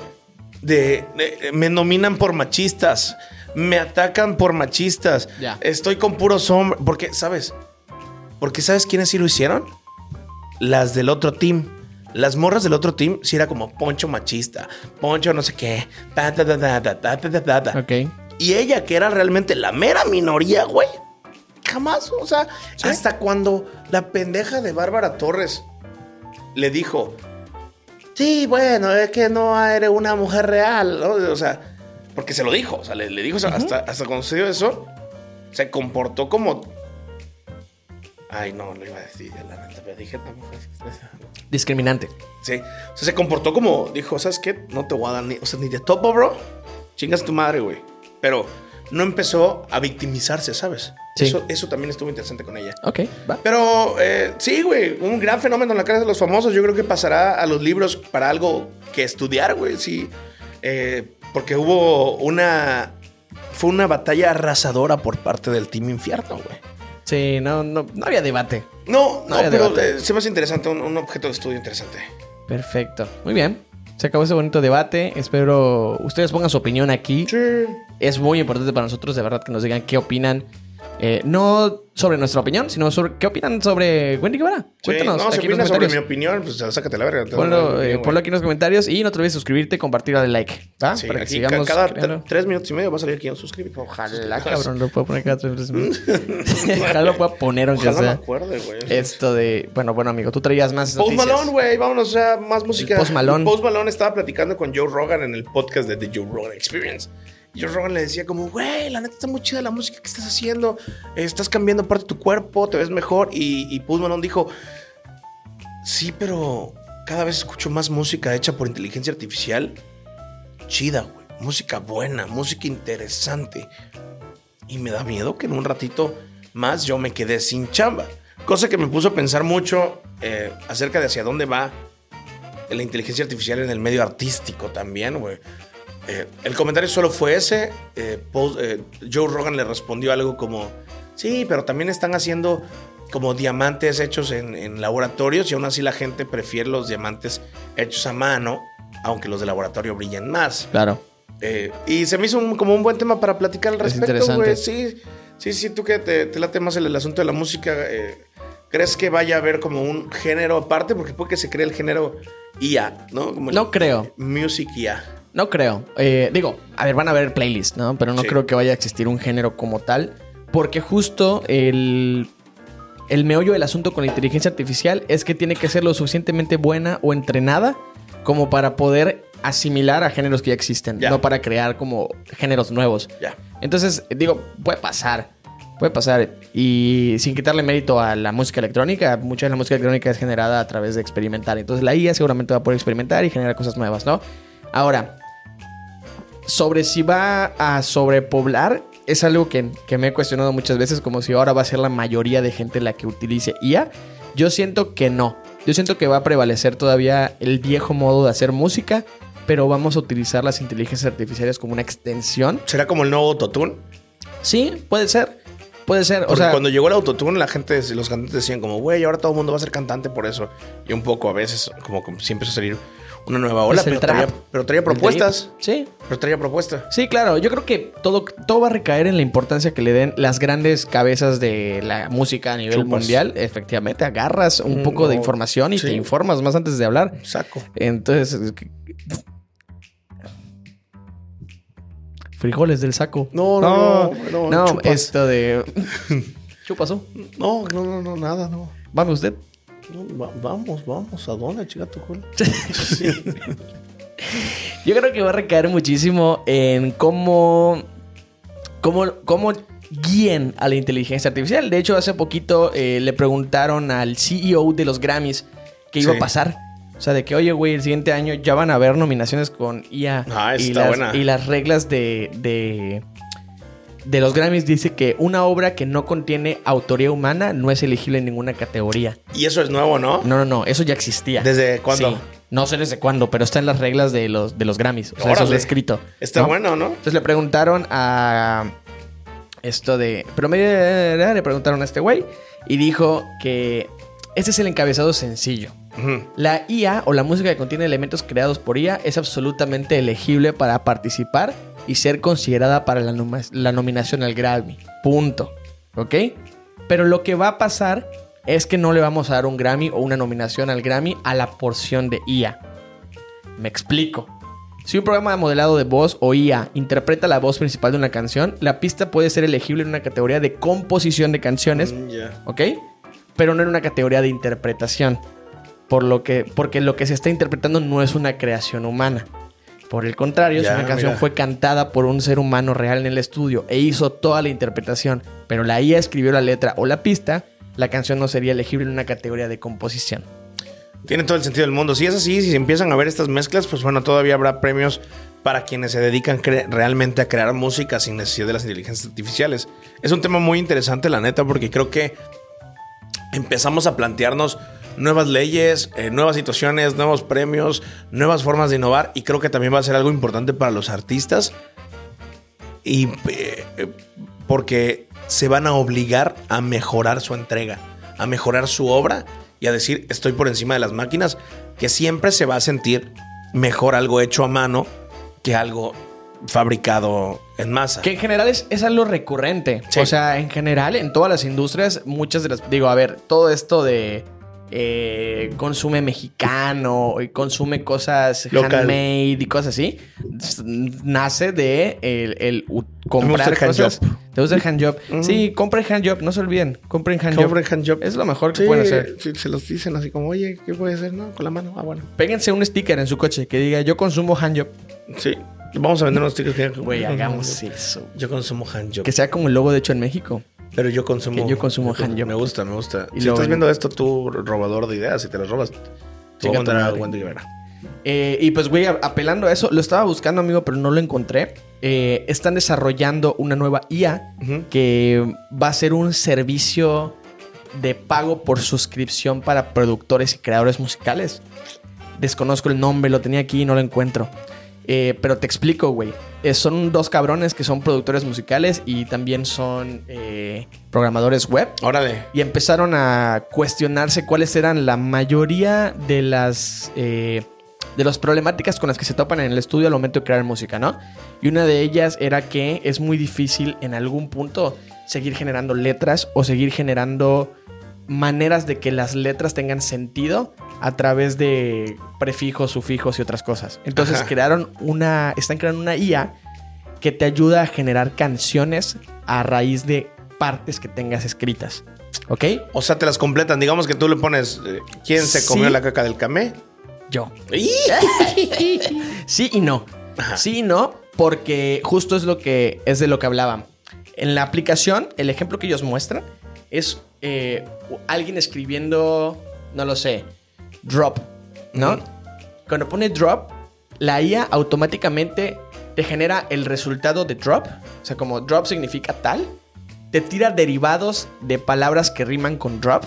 de, me nominan por machistas, me atacan por machistas, estoy con puros hombres, porque, ¿sabes? Porque ¿sabes quiénes sí lo hicieron? Las del otro team. Las morras del otro team sí era como poncho machista, poncho no sé qué. Ta, ta, ta, okay. Y ella, que era realmente la mera minoría, güey. Jamás, o sea, hasta cuando la pendeja de Bárbara Torres le dijo, sí, bueno, es que no eres una mujer real, ¿no? O sea, porque se lo dijo, o sea, le, le dijo, sea, hasta, hasta cuando se dio eso, se comportó como... Ay, no, lo iba a decir, la neta, pero dije, no, Discriminante. Sí, o sea, se comportó como, dijo, ¿sabes qué? No te voy a dar ni, o sea, ni de topo, bro. Chingas tu madre, güey. Pero no empezó a victimizarse, ¿sabes? Sí. Eso, eso también estuvo interesante con ella. Ok, va. Pero eh, sí, güey, un gran fenómeno en la cara de los famosos. Yo creo que pasará a los libros para algo que estudiar, güey, sí. Eh, porque hubo una. Fue una batalla arrasadora por parte del Team Infierno, güey. Sí, no, no, no había debate. No, no, había pero debate. eh, se me hace interesante, un, un objeto de estudio interesante. Perfecto. Muy bien. Se acabó ese bonito debate. Espero ustedes pongan su opinión aquí. Es muy importante para nosotros, de verdad, que nos digan qué opinan. Eh, no sobre nuestra opinión, sino sobre qué opinan sobre Wendy Guevara. Cuéntanos Sí, no, si aquí en los opinas sobre mi opinión, pues sácate la verga. Ponlo, eh, ponlo aquí en los comentarios y no te olvides suscribirte, compartir, darle like. ¿va? Sí, Para que sigamos ca- cada creando. tres minutos y medio va a salir aquí un suscribir. Ojalá, cabrón, lo puedo poner cada tres minutos. *laughs* Ojalá lo pueda poner aunque Ojalá me sea. acuerde, güey. Esto de. Bueno, bueno, amigo, tú traías más. Post noticias. Malone, güey, vámonos, o sea, más música. Post Malone. Post Malone estaba platicando con Joe Rogan en el podcast de The Joe Rogan Experience. Y Joe Rogan le decía como, güey, la neta está muy chida la música que estás haciendo. Estás cambiando parte de tu cuerpo, te ves mejor. Y, y dijo, sí, pero cada vez escucho más música hecha por inteligencia artificial. Chida, güey. Música buena, música interesante. Y me da miedo que en un ratito más yo me quedé sin chamba. Cosa que me puso a pensar mucho eh, acerca de hacia dónde va la inteligencia artificial en el medio artístico también, güey. Eh, el comentario solo fue ese. eh, Paul- eh, Joe Rogan le respondió algo como, sí, pero también están haciendo como diamantes hechos en, en laboratorios y aún así la gente prefiere los diamantes hechos a mano, aunque los de laboratorio brillen más. Claro. Y se me hizo un- como un buen tema para platicar al Es respecto, interesante. güey. Sí, sí, sí, tú que te, te late más el, el asunto de la música, ¿crees que vaya a haber como un género aparte? Porque puede que se cree el género IA, ¿no? Como No creo. Music IA. No creo. Eh, digo, a ver, van a haber playlists, ¿no? Pero no Sí. creo que vaya a existir un género como tal. Porque justo el, el meollo del asunto con la inteligencia artificial es que tiene que ser lo suficientemente buena o entrenada como para poder asimilar a géneros que ya existen, no para crear como géneros nuevos. Ya. Entonces, digo, puede pasar. Puede pasar. Y sin quitarle mérito a la música electrónica, mucha de la música electrónica es generada a través de experimentar. Entonces la IA seguramente va a poder experimentar y generar cosas nuevas, ¿no? Ahora, sobre si va a sobrepoblar, es algo que, que me he cuestionado muchas veces, como si ahora va a ser la mayoría de gente la que utilice IA. Yo siento que no. Yo siento que va a prevalecer todavía el viejo modo de hacer música, pero vamos a utilizar las inteligencias artificiales como una extensión ¿Será como el nuevo autotune? Sí, puede ser. Puede ser. Porque o sea, cuando llegó el autotune, la gente, los cantantes decían como, güey, ahora todo el mundo va a ser cantante por eso. Y un poco a veces, como, como si empezó a salir una nueva ola, pues pero, traía, pero propuestas. Sí. Pero traía propuestas. Sí, claro. Yo creo que todo, todo va a recaer en la importancia que le den las grandes cabezas de la música a nivel Chupas. mundial. Efectivamente, agarras un Mm, poco de no, información y sí. te informas más antes de hablar. Saco. Entonces. Frijoles del saco. No, no, no, no, chupas. esto de. *laughs* ¿Qué pasó? No, no, no, no, nada, no. Vame usted. Va- vamos, vamos, ¿a dónde, chica tu culo? *laughs* Yo creo que va a recaer muchísimo en cómo, cómo, cómo guíen a la inteligencia artificial. De hecho, hace poquito eh, le preguntaron al CEO de los Grammys qué iba Sí. a pasar. O sea, de que, oye, güey, el siguiente año ya van a haber nominaciones con IA. Ah, y, las, buena. y las reglas de, de, de los Grammys dice que una obra que no contiene autoría humana no es elegible en ninguna categoría. Y eso es nuevo, ¿no? No, no, no, eso ya existía. ¿Desde cuándo? Sí. No sé desde cuándo, pero está en las reglas de los, de los Grammys. O sea, eso está escrito. Está ¿no? bueno, ¿no? Entonces le preguntaron a esto de. Pero me le preguntaron a este güey y dijo que este es el encabezado sencillo. La IA o la música que contiene elementos creados por IA es absolutamente elegible para participar y ser considerada para la, la nominación al Grammy. Punto. ¿Ok? Pero lo que va a pasar es que no le vamos a dar un Grammy o una nominación al Grammy a la porción de IA. Me explico. Si un programa de modelado de voz o IA interpreta la voz principal de una canción, la pista puede ser elegible en una categoría de composición de canciones Mm. ¿ok? Pero no en una categoría de interpretación. por lo que, porque lo que se está interpretando no es una creación humana. Por el contrario, si una canción mira. fue cantada por un ser humano real en el estudio e hizo toda la interpretación, pero la IA escribió la letra o la pista, la canción no sería elegible en una categoría de composición. Tiene todo el sentido del mundo. Si es así, si se empiezan a ver estas mezclas, pues bueno, todavía habrá premios para quienes se dedican realmente a crear música sin necesidad de las inteligencias artificiales. Es un tema muy interesante, la neta, porque creo que empezamos a plantearnos nuevas leyes, eh, nuevas situaciones, nuevos premios, nuevas formas de innovar y creo que también va a ser algo importante para los artistas y eh, porque se van a obligar a mejorar su entrega, a mejorar su obra y a decir estoy por encima de las máquinas, que siempre se va a sentir mejor algo hecho a mano que algo fabricado en masa. Que en general es, es algo recurrente. Sí. O sea, en general, en todas las industrias, muchas de las. Digo, a ver, todo esto de. Eh, consume mexicano y consume cosas Local. handmade y cosas así. Nace de el, el comprar el hand cosas. job. ¿Te gusta el handjob? Sí, compren handjob, no se olviden. Compren handjob. Compren handjob. Es lo mejor que Sí, pueden hacer. sí, se los dicen así como, oye, ¿qué puede hacer? No, con la mano. Ah, bueno. Péguense un sticker en su coche que diga yo consumo handjob. Sí. Vamos a vender unos stickers que Güey, hagamos eso. Yo consumo handjob. Que sea como el logo de hecho en México. Pero yo consumo. Que yo consumo handjob. Me gusta, me gusta. Y si lo estás viendo esto, tú, robador de ideas, si te las robas, te voy a mandar a. Wendy Guevara. Eh, y pues, güey, apelando a eso, lo estaba buscando, amigo, pero no lo encontré. Eh, están desarrollando una nueva IA que va a ser un servicio de pago por suscripción para productores y creadores musicales. Desconozco el nombre, lo tenía aquí y no lo encuentro. Eh, pero te explico, güey. Eh, son dos cabrones que son productores musicales y también son eh, programadores web. Órale. Y empezaron a cuestionarse cuáles eran la mayoría de las de las problemáticas con las que se topan en el estudio al momento de crear música, ¿no? Y una de ellas era que es muy difícil en algún punto seguir generando letras o seguir generando maneras de que las letras tengan sentido a través de prefijos, sufijos y otras cosas. Entonces Ajá. crearon una, están creando una IA que te ayuda a generar canciones a raíz de partes que tengas escritas. ¿Ok? O sea, te las completan. Digamos que tú le pones, eh, ¿quién se Sí. comió la caca del camé? Yo. *laughs* Sí y no. Ajá. Sí y no, porque justo es lo que es de lo que hablaban. En la aplicación, el ejemplo que ellos muestran es eh, alguien escribiendo, no lo sé, drop, ¿no? Cuando pone drop, la IA automáticamente te genera el resultado de drop. O sea, como drop significa tal, te tira derivados de palabras que riman con drop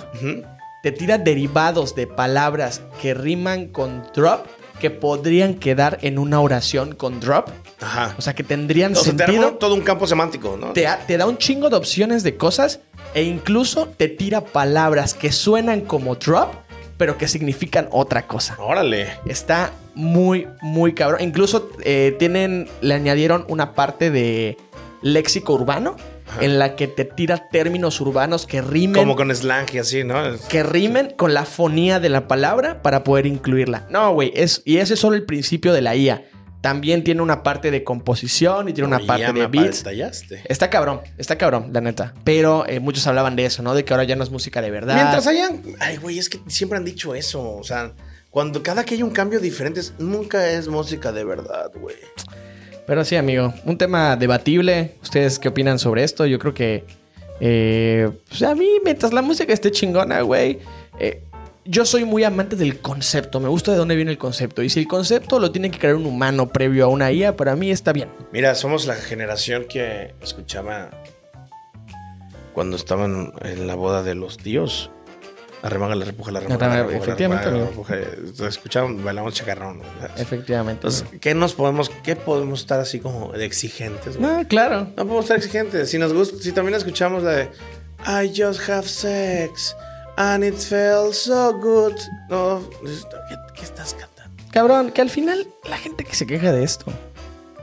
te tira derivados de palabras que riman con drop que podrían quedar en una oración con drop. Ajá. O sea, que tendrían O sea, te sentido. arma todo un campo semántico, ¿no? Te, te da un chingo de opciones de cosas e incluso te tira palabras que suenan como drop, pero que significan otra cosa. Órale. Está muy, muy cabrón. Incluso eh, tienen, le añadieron una parte de léxico urbano Ajá. en la que te tira términos urbanos que rimen Como con slang y así, ¿no? Que rimen con la fonía de la palabra para poder incluirla. No, güey, es, y ese es solo el principio de la IA. También tiene una parte de composición y tiene una parte ya de beats. Está cabrón, está cabrón, la neta. Pero eh, muchos hablaban de eso, ¿no? De que ahora ya no es música de verdad. Mientras hayan. Ay, güey, es que siempre han dicho eso. O sea, cuando cada que hay un cambio diferente, nunca es música de verdad, güey. Pero sí, amigo, un tema debatible. ¿Ustedes qué opinan sobre esto? Yo creo que. eh, pues a mí, mientras la música esté chingona, güey. eh, yo soy muy amante del concepto. Me gusta de dónde viene el concepto. Y si el concepto lo tiene que crear un humano previo a una IA, para mí está bien. Mira, somos la generación que escuchaba cuando estaban en la boda de los tíos. Arremanga la repuja, la repuja, la efectivamente, repuja, Escuchaban, bailamos chacarrón. Efectivamente. Entonces, ¿qué nos podemos, qué podemos estar así como de exigentes? güey? no, claro. No podemos estar exigentes. Si nos gusta, si también escuchamos la de I just have sex and it felt so good. No, ¿qué, qué estás cantando? Cabrón, que al final la gente que se queja de esto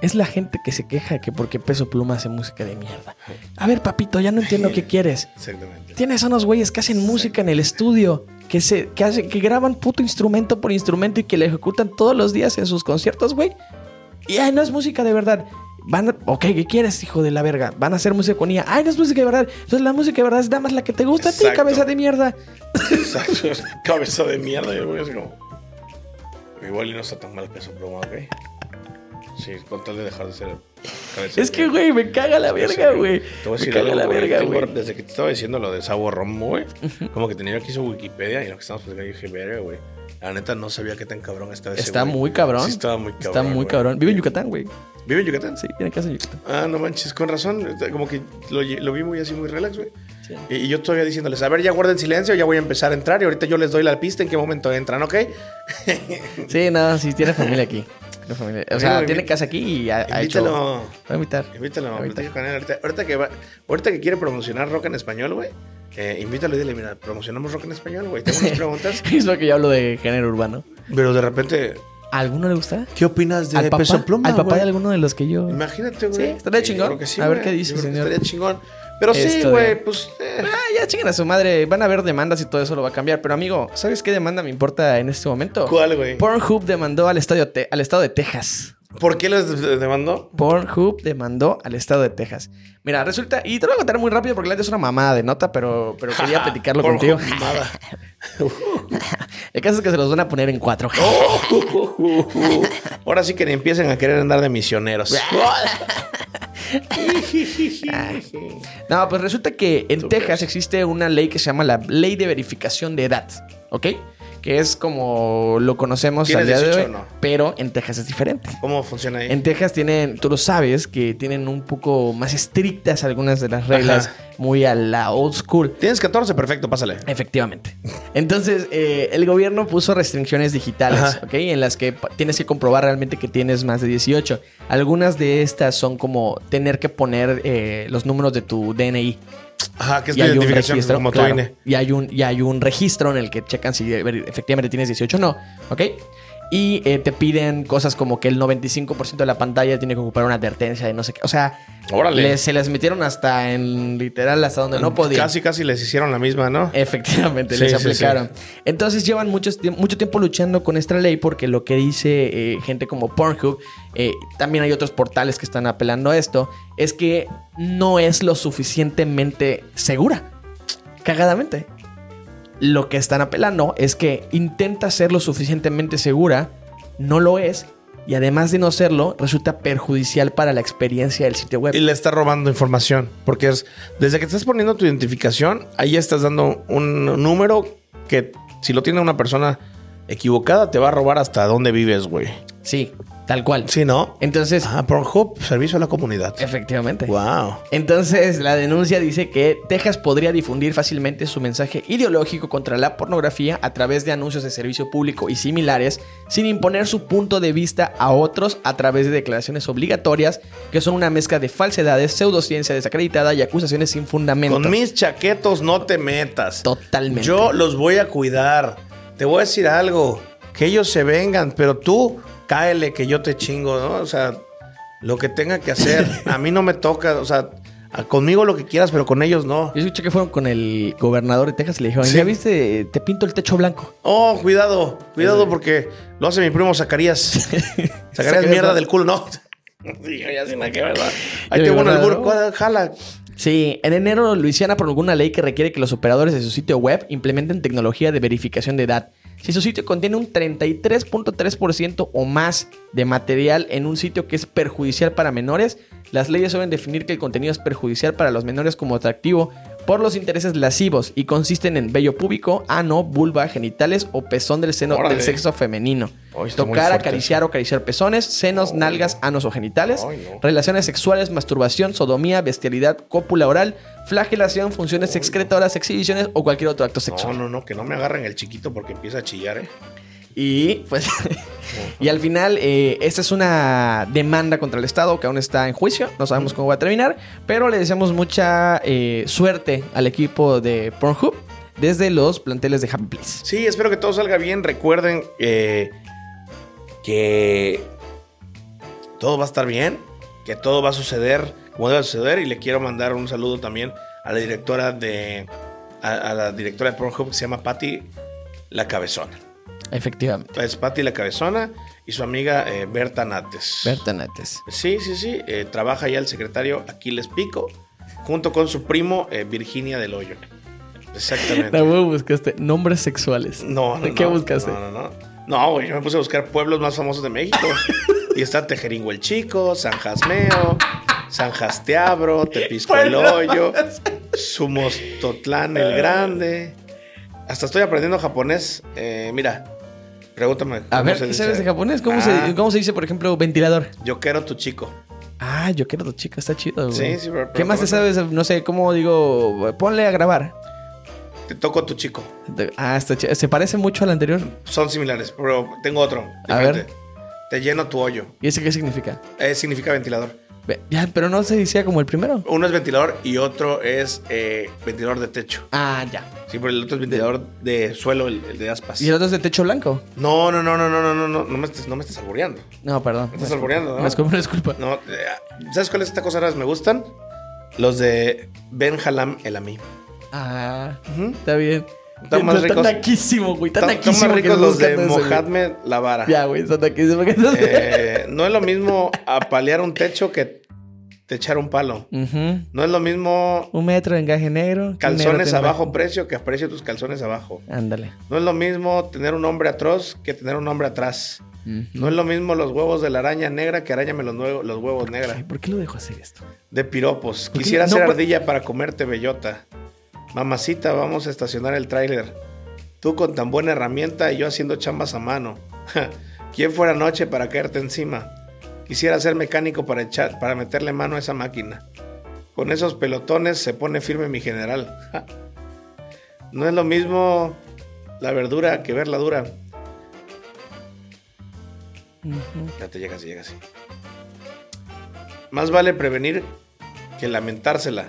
es la gente que se queja que porque Peso Pluma hace música de mierda. A ver, papito, ya no entiendo qué *laughs* quieres. Exactamente. Tienes a unos güeyes que hacen música en el estudio, que se, que hacen, que graban puto instrumento por instrumento y que le ejecutan todos los días en sus conciertos, güey. Y ay, no es música de verdad. Van a- ok, ¿qué quieres, hijo de la verga? Van a hacer música con ella. Ay, no es música de verdad. Entonces la música de verdad es nada más la que te gusta a ti, cabeza de mierda. Exacto. *laughs* *laughs* Cabeza de mierda. Yo voy así como. Igual y no está tan mal que eso, pero ok. Sí, con tal de dejar de ser. Es que, güey, me caga la verga, güey. Te voy a Me decir caga algo, la verga, güey. Desde que te estaba diciendo lo de Sabo Romo, güey. Como que tenía aquí su Wikipedia y lo que estamos platicando, dije, verga, güey. La neta no sabía qué tan cabrón estaba ese Está muy cabrón. Sí, estaba muy cabrón. Está muy cabrón. Vive en Yucatán, güey. ¿Vive en Yucatán? Sí, tiene casa en Yucatán. Ah, no manches, con razón. Como que lo, lo vi muy así, muy relax, güey. Sí. Y, y yo todavía diciéndoles, a ver, ya guarden silencio, ya voy a empezar a entrar y ahorita yo les doy la pista en qué momento entran, ¿ok? *laughs* Sí, no, sí, tiene familia aquí. Tiene familia. O sea, tiene casa aquí y ha, ha hecho. Invítalo. Va a invitar. Invítalo, con él. Ahorita, ahorita que va, ahorita que quiere promocionar rock en español, güey. Eh, invítalo y dile, mira, promocionamos rock en español, güey. Tengo unas preguntas. *laughs* Es lo que yo hablo de género urbano. Pero de repente, ¿A alguno le gusta? ¿qué opinas de ¿Al papá? Peso Pluma, ¿Al papá güey? de alguno de los que yo. Imagínate, güey. Sí, estaría chingón. creo que sí, A ver güey. qué dice, señor. Estaría chingón. Pero sí, güey, de- pues. eh, Ah, ya chinguen a su madre. Van a haber demandas y todo eso lo va a cambiar. Pero amigo, ¿sabes qué demanda me importa en este momento? ¿Cuál, güey? Pornhub demandó al, estadio Te- al estado de Texas. ¿Por qué les de- demandó? Pornhub demandó al estado de Texas. Mira, resulta, y te lo voy a contar muy rápido porque la es una mamada de nota, pero, pero quería *laughs* platicarlo contigo. mamada. *laughs* El caso es que se los van a poner en cuatro. *laughs* Ahora sí que ni empiecen a querer andar de misioneros. No, pues resulta que en Texas existe una ley que se llama la Ley de Verificación de Edad, ¿ok? Que es como lo conocemos ¿Tienes al día de 18 hoy, no? pero en Texas es diferente. ¿Cómo funciona ahí? En Texas tienen, tú lo sabes, que tienen un poco más estrictas algunas de las reglas, Ajá. muy a la old school. Tienes 14, perfecto, pásale. Efectivamente. Entonces, eh, el gobierno puso restricciones digitales, Ajá. ¿ok? En las que tienes que comprobar realmente que tienes más de 18. Algunas de estas son como tener que poner eh, los números de tu DNI. Ajá, que es Y un identificación registro, como tu claro. INE. Y hay un, y hay un registro en el que checan si efectivamente tienes 18 o no, ¿ok? Y eh, te piden cosas como que el 95% de la pantalla tiene que ocupar una advertencia de no sé qué. O sea, Órale. les- se les metieron hasta en literal, hasta donde no podían. Casi, casi les hicieron la misma, ¿no? Efectivamente, Sí, les sí, aplicaron. Entonces llevan mucho, mucho tiempo luchando con esta ley porque lo que dice eh, gente como Pornhub, eh, también hay otros portales que están apelando a esto, es que no es lo suficientemente segura. Cagadamente. Lo que están apelando es que intenta ser lo suficientemente segura, no lo es, y además de no serlo, resulta perjudicial para la experiencia del sitio web. Y le está robando información. Porque es desde que estás poniendo tu identificación, ahí estás dando un número que si lo tiene una persona equivocada, te va a robar hasta dónde vives, güey. Sí, tal cual. Sí, ¿no? Entonces, Ah, Pornhub, servicio a la comunidad. efectivamente. Wow. Entonces, la denuncia dice que Texas podría difundir fácilmente su mensaje ideológico contra la pornografía a través de anuncios de servicio público y similares, sin imponer su punto de vista a otros a través de declaraciones obligatorias, que son una mezcla de falsedades, pseudociencia desacreditada y acusaciones sin fundamento. Con mis chaquetos no te metas. Totalmente. Yo los voy a cuidar. Te voy a decir algo. Que ellos se vengan, pero tú cáele que yo te chingo, ¿no? O sea, lo que tenga que hacer. *laughs* A mí no me toca, o sea, conmigo lo que quieras, pero con ellos no. Yo escuché que fueron con el gobernador de Texas y le dijeron, Sí. ¿ya viste? Te pinto el techo blanco. Oh, cuidado, cuidado porque lo hace mi primo Zacarías. *laughs* Zacarías mierda del culo, no. *laughs* Digo, ya sin nada que ver, ¿verdad? Ahí tengo un. Jala. Sí, en enero Luisiana promulgó una ley que requiere que los operadores de su sitio web implementen tecnología de verificación de edad. Si su sitio contiene un 33.3% o más de material en un sitio que es perjudicial para menores, las leyes suelen definir que el contenido es perjudicial para los menores como atractivo por los intereses lascivos y consisten en vello púbico, ano, vulva, genitales o pezón del seno Órale. del sexo femenino. Tocar, acariciar o acariciar pezones, senos, nalgas, anos o genitales, no. relaciones sexuales, masturbación, sodomía, bestialidad, cópula oral, flagelación, funciones excretoras, exhibiciones o cualquier otro acto No, sexual. no, no, que no me agarren el chiquito porque empieza a chillar, ¿eh? Y pues, *laughs* y al final, eh, esta es una demanda contra el Estado que aún está en juicio. No sabemos cómo va a terminar, pero le deseamos mucha eh, suerte al equipo de Pornhub desde los planteles de Happy Place. Sí, espero que todo salga bien. Recuerden eh, que todo va a estar bien, que todo va a suceder como debe suceder. Y le quiero mandar un saludo también a la directora de. A, a la directora de Pornhub que se llama Patty La Cabezona. Efectivamente. Es Patti la Cabezona y su amiga eh, Berta Nates. Berta Nates. Sí, sí, sí. eh, trabaja ya el secretario Aquiles Pico, junto con su primo eh, Virginia del Hoyo. Exactamente. Huevo buscaste nombres sexuales. No, no, ¿Qué no, buscaste? No, no, no. No, güey, yo me puse a buscar pueblos más famosos de México. *laughs* y está Tejeringo el Chico, San Jasmeo, San Jasteabro, Tepisco el Hoyo, Sumostotlán el Grande. Hasta estoy aprendiendo japonés. Eh, mira, pregúntame. A ver, ¿qué sabes de japonés? ¿Cómo, Ah, se, ¿Cómo se dice, por ejemplo, ventilador? Yo quiero tu chico. Ah, yo quiero tu chica, está chido, güey. Sí, sí, pero- ¿Qué más te sabes? No sé, ¿cómo digo? Ponle a grabar. Te toco tu chico. Ah, está chido. Se parece mucho al anterior. Son similares, pero tengo otro. A ver. Te lleno tu hoyo. ¿Y ese qué significa? Eh, significa ventilador. Ve- Ya, pero no se decía como el primero. Uno es ventilador y otro es eh, ventilador de techo. Ah, ya. Sí, pero el otro es ventilador de suelo, el, el de aspas. ¿Y el otro es de techo blanco? No, no, no, no, no, no, no, no, no me estés, no me estés albureando. No, perdón. Me estás albureando, ¿no? Disculpa, disculpa. No, eh, ¿sabes cuáles estas cosas raras me gustan? Los de Ben Halam El Ami. Ah, Ujú. está bien. Están más Están ricos. güey. Están naquísimo. más ricos los de. Mohamed Lavara. Ya, güey, están naquísimos. Eh, no es lo mismo apalear un techo que te echar un palo. No es lo mismo Un metro de engaje negro. ¿Qué negro calzones a bajo precio que aprecio tus calzones abajo. Ándale. No es lo mismo tener un hombre atroz que tener un hombre atrás. No es lo mismo los huevos de la araña negra que arañame los, los huevos negra. ¿Por qué lo dejo hacer esto? De piropos. Quisiera no? ser por- ardilla para comerte bellota. Mamacita, vamos a estacionar el tráiler. Tú con tan buena herramienta y yo haciendo chambas a mano. *laughs* ¿Quién fuera noche para caerte encima? Quisiera ser mecánico para echar, para meterle mano a esa máquina. Con esos pelotones se pone firme mi general. *laughs* no es lo mismo la verdura que verla dura. Ya te llega así, llega así. Más vale prevenir que lamentársela.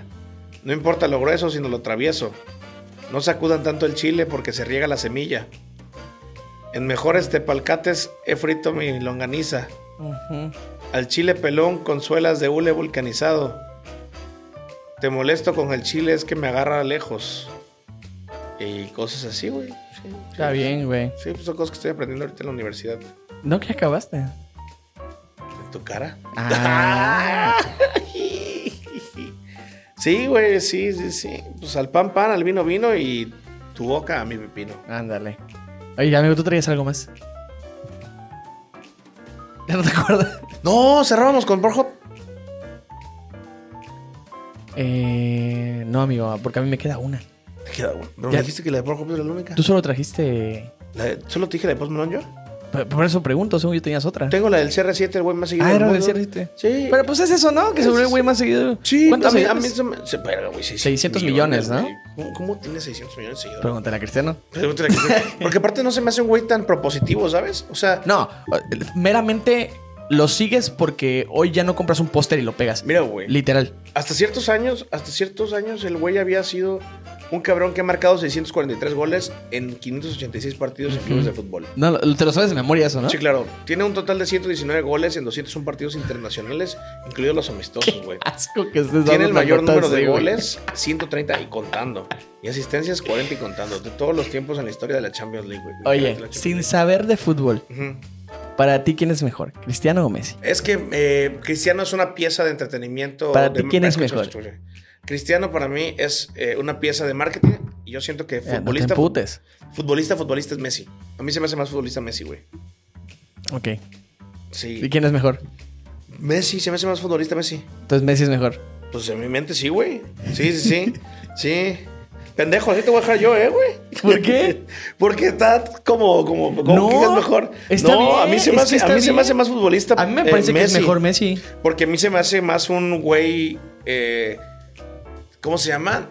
No importa lo grueso, sino lo travieso. No sacudan tanto el chile porque se riega la semilla. En mejores tepalcates he frito mi longaniza. Al chile pelón con suelas de hule vulcanizado. Te molesto con el chile es que me agarra lejos. Y cosas así, güey. Sí, sí. Está bien, güey. Sí, pues son cosas que estoy aprendiendo ahorita en la universidad. No, que acabaste. ¿En tu cara? Ah. *laughs* Sí, güey, sí, sí, sí. Pues al pan, pan, al vino, vino y tu boca a mi pepino. Ándale. Oye, amigo, tú traías algo más. *laughs* ¿Ya no te acuerdas? No, cerrábamos con Pornhub. Eh, no, amigo, porque a mí me queda una. Te queda Ya. me dijiste que la de Pornhub era la única. Tú solo trajiste. La de- ¿Solo te dije la de Post Malone yo? Por, eso pregunto, según yo tenías otra. Tengo la del CR7, el güey más seguido Ah, del era del mundo. CR7. Sí. Pero pues es eso, ¿no? Que sobre el güey más seguido. Sí, ¿Cuántos a mí, a mí se me... Se, pero, güey, 600, 600 millones, ¿no? ¿Cómo, cómo tiene 600 millones de seguidores? Pregúntale a Cristiano. Pregúntale a Cristiano. *laughs* Porque aparte no se me hace un güey tan propositivo, ¿sabes? O sea, No, meramente lo sigues porque hoy ya no compras un póster y lo pegas. mira, güey. Literal. Hasta ciertos años, hasta ciertos años, el güey había sido un cabrón que ha marcado 643 goles en 586 partidos en clubes de fútbol. No, te lo sabes de memoria eso, ¿no? Sí, claro. Tiene un total de 119 goles en 201 partidos internacionales, incluidos los amistosos, güey. Asco que estés Tiene el mayor número de goles, 130 y contando. Y asistencias, 40 y contando. De todos los tiempos en la historia de la Champions League, güey. Oye, sin saber de fútbol, para ti, ¿quién es mejor? ¿Cristiano o Messi? Es que eh, Cristiano es una pieza de entretenimiento. Para de- ti, ¿quién es mejor? Cristiano para mí es eh, una pieza de marketing y yo siento que Eh, no te futbolista, emputes. futbolista, futbolista es Messi. A mí se me hace más futbolista Messi, güey. Ok. Sí. ¿Y quién es mejor? Messi, se me hace más futbolista Messi. Entonces Messi es mejor. Pues en mi mente sí, güey. Sí, sí, sí. *laughs* sí. Pendejo, así te voy a dejar yo, ¿eh, güey? ¿Por qué? *laughs* Porque está como, como, como No, que es mejor. está no, bien, a mí se me hace, a mí se me hace más futbolista. A mí me eh, parece que es mejor Messi. Porque a mí se me hace más un güey. eh, ¿Cómo se llama?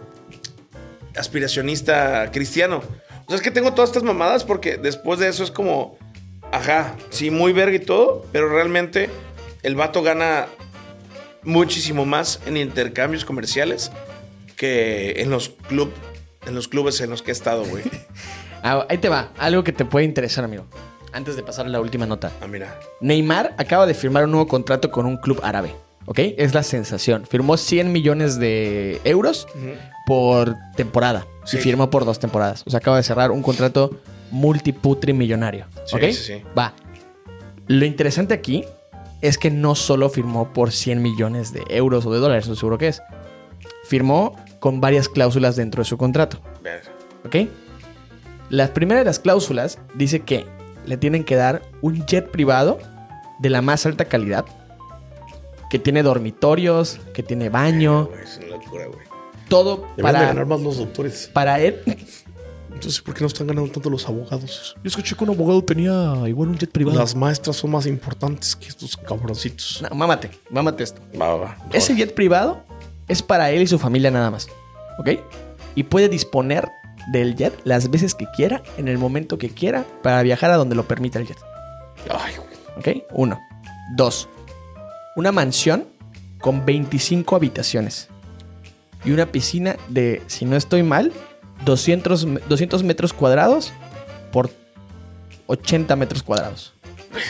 Aspiracionista cristiano. O sea, es que tengo todas estas mamadas porque después de eso es como. Ajá, sí, muy verga y todo, pero realmente el vato gana muchísimo más en intercambios comerciales que en los club, en los clubes en los que he estado, güey. *laughs* Ah, ahí te va. Algo que te puede interesar, amigo. Antes de pasar a la última nota. Ah, mira. Neymar acaba de firmar un nuevo contrato con un club árabe. ¿Ok? Es la sensación. Firmó 100 millones de euros por temporada. Sí. Y firmó por dos temporadas. O sea, acaba de cerrar un contrato multiputri millonario. Sí, ¿Ok? sí, sí. Va. Lo interesante aquí es que no solo firmó por 100 millones de euros o de dólares, no seguro que es. Firmó con varias cláusulas dentro de su contrato. ¿Ok? La primera de las cláusulas dice que le tienen que dar un jet privado de la más alta calidad, que tiene dormitorios, que tiene baño, Güey, es una locura, güey. todo Deberían de para, ganar más los doctores. para él. Entonces, ¿por qué no están ganando tanto los abogados? Yo escuché que un abogado tenía igual un jet privado. Las maestras son más importantes que estos cabroncitos. No, mámate, mámate esto. Va, va, va. Ese jet privado es para él y su familia nada más. ¿Ok? Y puede disponer del jet las veces que quiera, en el momento que quiera, para viajar a donde lo permita el jet. Ay, güey. ¿Ok? Uno. Dos. Una mansión con 25 habitaciones. Y una piscina de, si no estoy mal, 200, me- 200 metros cuadrados por 80 metros cuadrados.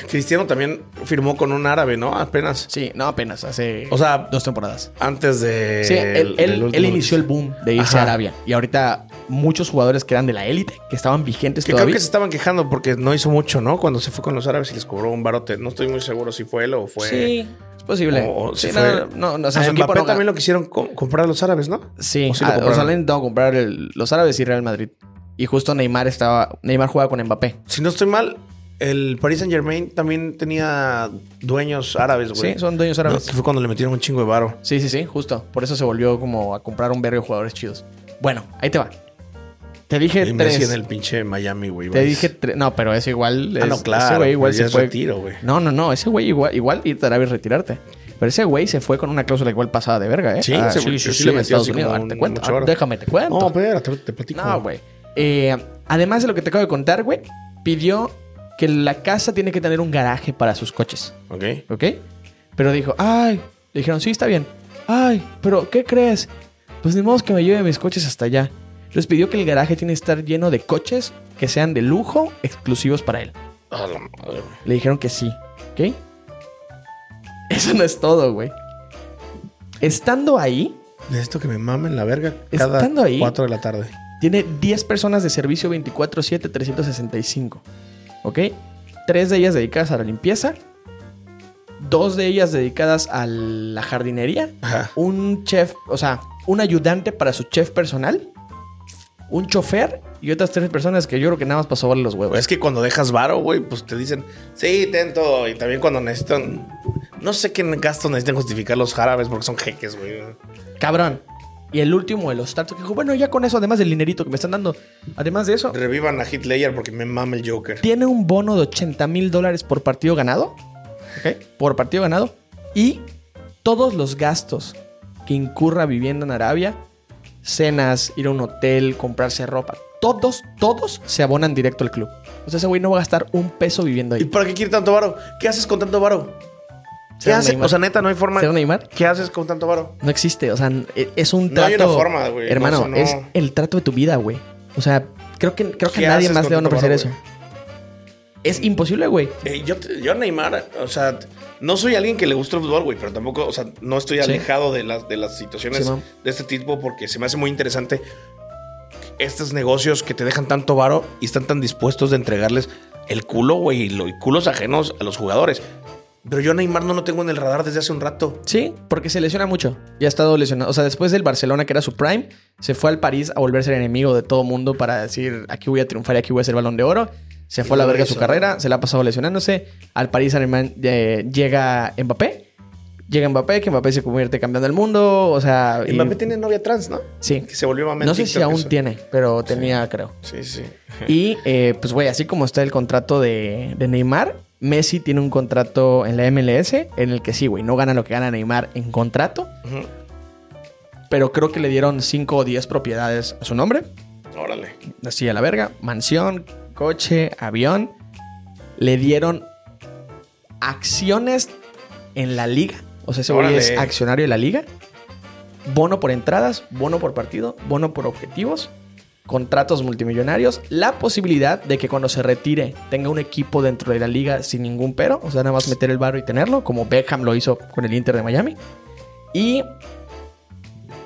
Cristiano también firmó con un árabe, ¿no? Apenas. Sí, no apenas, hace O sea, dos temporadas. Antes de. Sí, él, él inició el boom de irse Ajá. a Arabia. Y ahorita muchos jugadores que eran de la élite, que estaban vigentes Que creo todavía. que se estaban quejando porque no hizo mucho, ¿no? Cuando se fue con los árabes y les cobró un barote. No estoy muy seguro si fue él o fue. Sí, es posible. O- o Sí, si no, fue- no, no, o sea, a su equipo Mbappé no también lo quisieron co- comprar los árabes, ¿no? Sí, ¿O sí ah, o sea, le comprar el- los árabes y Real Madrid. Y justo Neymar estaba. Neymar jugaba con Mbappé. Si no estoy mal, el Paris Saint Germain también tenía dueños árabes, güey. Sí, son dueños No, árabes. que fue cuando le metieron un chingo de varo. Sí, sí, sí, justo. Por eso se volvió como a comprar un vergo de jugadores chidos. Bueno, ahí te va. Te dije Y tres. Messi en el pinche Miami, güey. Te dije tres. No, pero ese igual. Ah, no, claro, Ese güey igual pero se fue. retiro, güey. No, no, no. Ese güey igual, igual y te hará retirarte. Pero ese güey se fue con una cláusula igual pasada de verga, ¿eh? Sí, Ah, sí, sí, sí sí, le metió Estados así Unidos. como Ah, te cuento. Ah, déjame, te cuento. No, espérate, te platico. No, güey. Eh, además de lo que te acabo de contar, güey, pidió que la casa tiene que tener un garaje para sus coches. Ok. ¿Ok? Pero dijo, ay, le dijeron, sí, está bien. Ay, pero ¿qué crees? Pues ni modo que me lleve mis coches hasta allá. Entonces pidió que el garaje tiene que estar lleno de coches que sean de lujo, exclusivos para él. A la madre. Le dijeron que sí, ¿ok? Eso no es todo, güey. Estando ahí, Necesito que me mamen la verga cada Estando ahí- 4 de la tarde. tiene 10 personas de servicio 24/7, 365. ¿Ok? Tres de ellas dedicadas a la limpieza. Dos de ellas dedicadas a la jardinería. Ajá. un chef, o sea, un ayudante para su chef personal, un chofer y otras tres personas que yo creo que nada más pasó a los huevos. Es que cuando dejas varo, güey, pues te dicen, sí, ten todo. Y también cuando necesitan, no sé qué gastos necesitan justificar los árabes porque son jeques, güey. Cabrón. Y el último de los tantos que dijo, bueno, ya con eso, además del dinerito que me están dando, además de eso, Revivan a Hitler porque me mama el Joker. tiene un bono de 80 mil dólares por partido ganado. Por partido ganado. Y todos los gastos que incurra viviendo en Arabia, cenas, ir a un hotel, comprarse ropa, todos, todos se abonan directo al club. O sea, ese güey no va a gastar un peso viviendo ¿Y ahí. para qué quiere tanto varo? ¿Qué haces con tanto varo? ¿Qué haces? O sea, neta, no hay forma. ¿Ser Neymar? ¿Qué haces con tanto varo? No existe, o sea, es un No trato. hay una forma, güey. Hermano, No, o sea, no- es el trato de tu vida, güey. O sea, creo que, creo que ¿Qué nadie más le van a ofrecer eso. Es imposible, güey. Eh, yo, yo Neymar, o sea, no soy alguien que le gusta el fútbol, güey, pero tampoco, o sea, no estoy alejado de las, de las situaciones Sí, de este tipo porque se me hace muy interesante estos negocios que te dejan tanto varo y están tan dispuestos de entregarles el culo, güey, y lo- y culos ajenos a los jugadores. Pero yo Neymar no lo tengo en el radar desde hace un rato. Sí, porque se lesiona mucho. Ya ha estado lesionado. O sea, después del Barcelona, que era su prime, se fue al París a volverse el enemigo de todo mundo para decir aquí voy a triunfar y aquí voy a ser balón de oro. Se fue a la verga su hizo, carrera, se la ha pasado lesionándose. Al París alemán eh, llega Mbappé. Llega Mbappé, que Mbappé se convierte campeón del mundo. O sea. y- Mbappé tiene novia trans, ¿no? Sí. Que se volvió mamá No sé si aún eso. tiene, pero tenía, creo. Sí, sí. Y eh, pues, güey, así como está el contrato de, de Neymar, Messi tiene un contrato en la MLS en el que sí, güey, no gana lo que gana Neymar en contrato, pero creo que le dieron 5 o 10 propiedades a su nombre. Órale. Así a la verga. Mansión, coche, avión. Le dieron acciones en la liga. O sea, ese güey es accionario de la liga. Bono por entradas, bono por partido, bono por objetivos, contratos multimillonarios, la posibilidad de que cuando se retire tenga un equipo dentro de la liga sin ningún pero, o sea, nada más meter el barro y tenerlo, como Beckham lo hizo con el Inter de Miami. Y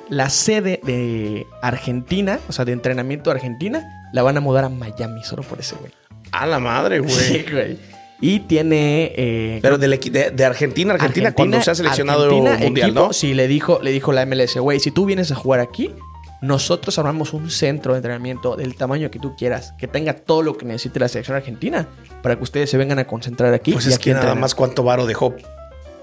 la sede de Argentina, o sea, de entrenamiento de Argentina, la van a mudar a Miami solo por ese güey. A la madre, güey. Sí, güey. Y tiene. eh, Pero equi- de, de Argentina, Argentina, cuando se ha seleccionado Argentina, mundial, equipo, ¿no? Sí, le dijo, le dijo la MLS, güey, si tú vienes a jugar aquí, nosotros armamos un centro de entrenamiento del tamaño que tú quieras, que tenga todo lo que necesite la selección argentina, para que ustedes se vengan a concentrar aquí. Pues y es aquí que nada entrenen". más cuánto varo dejó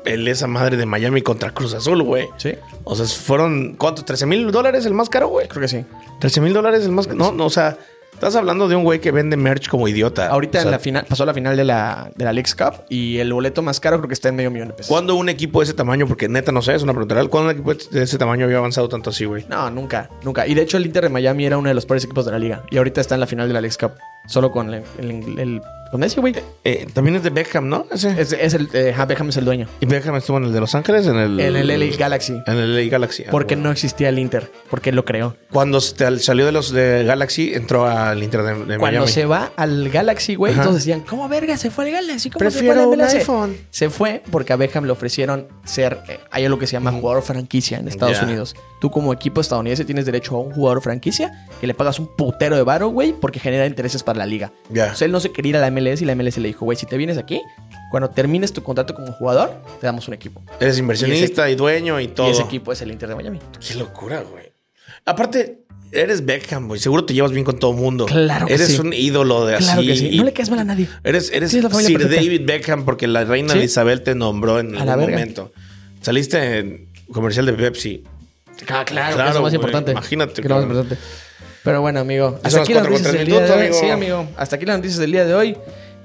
el esa madre de Miami contra Cruz Azul, güey. Sí, O sea, fueron, ¿cuánto? ¿13 mil dólares el más caro, güey? creo que sí. 13 mil dólares el más caro. No, no, o sea, estás hablando de un güey que vende merch como idiota. Ahorita O sea, en la final, pasó la final de la, de la Leagues Cup y el boleto más caro creo que está en medio millón de pesos. ¿Cuándo un equipo de ese tamaño? Porque neta no sé, es una pregunta real. ¿Cuándo un equipo de ese tamaño había avanzado tanto así, güey? No, nunca, nunca. Y de hecho el Inter de Miami era uno de los peores equipos de la liga. Y ahorita está en la final de la Leagues Cup. Solo con el... el, el- con ese, güey. Eh, también es de Beckham, ¿no? Ese. Es, es el... Eh, ja, Beckham es el dueño. Y Beckham estuvo en el de Los Ángeles, en el... En el LA Galaxy. En el LA Galaxy. Ah, Porque bueno. no existía el Inter. Porque él lo creó. Cuando salió de los de Galaxy, entró al Inter de, de Cuando Miami. se va al Galaxy, güey, todos decían, ¿cómo verga se fue al Galaxy? ¿Cómo Prefiero se fue al MLS?" iPhone. Se fue porque a Beckham le ofrecieron ser, eh, hay algo que se llama jugador franquicia en Estados. Unidos. Tú como equipo estadounidense tienes derecho a un jugador franquicia que le pagas un putero de varo, güey, porque genera intereses para la liga. Ya. Entonces él no se quería ir a la MLS y la MLS le dijo, güey, si te vienes aquí, cuando termines tu contrato como jugador, te damos un equipo. Eres inversionista y, dueño y todo. Y ese equipo es el Inter de Miami. Qué locura, güey. Aparte, eres Beckham, güey. Seguro te llevas bien con todo mundo. Claro que Eres sí. un ídolo de Claro así. que sí. y No le caes mal a nadie. Eres, eres Sir perfecta. David Beckham porque la reina Sí. Isabel te nombró en algún momento. Saliste en comercial de Pepsi. Ah, claro, Claro, que es lo más importante. Imagínate, Que lo más importante. Pero bueno, amigo. Hasta aquí las noticias del día de hoy. amigo. Sí, amigo. Hasta aquí las noticias del día de hoy.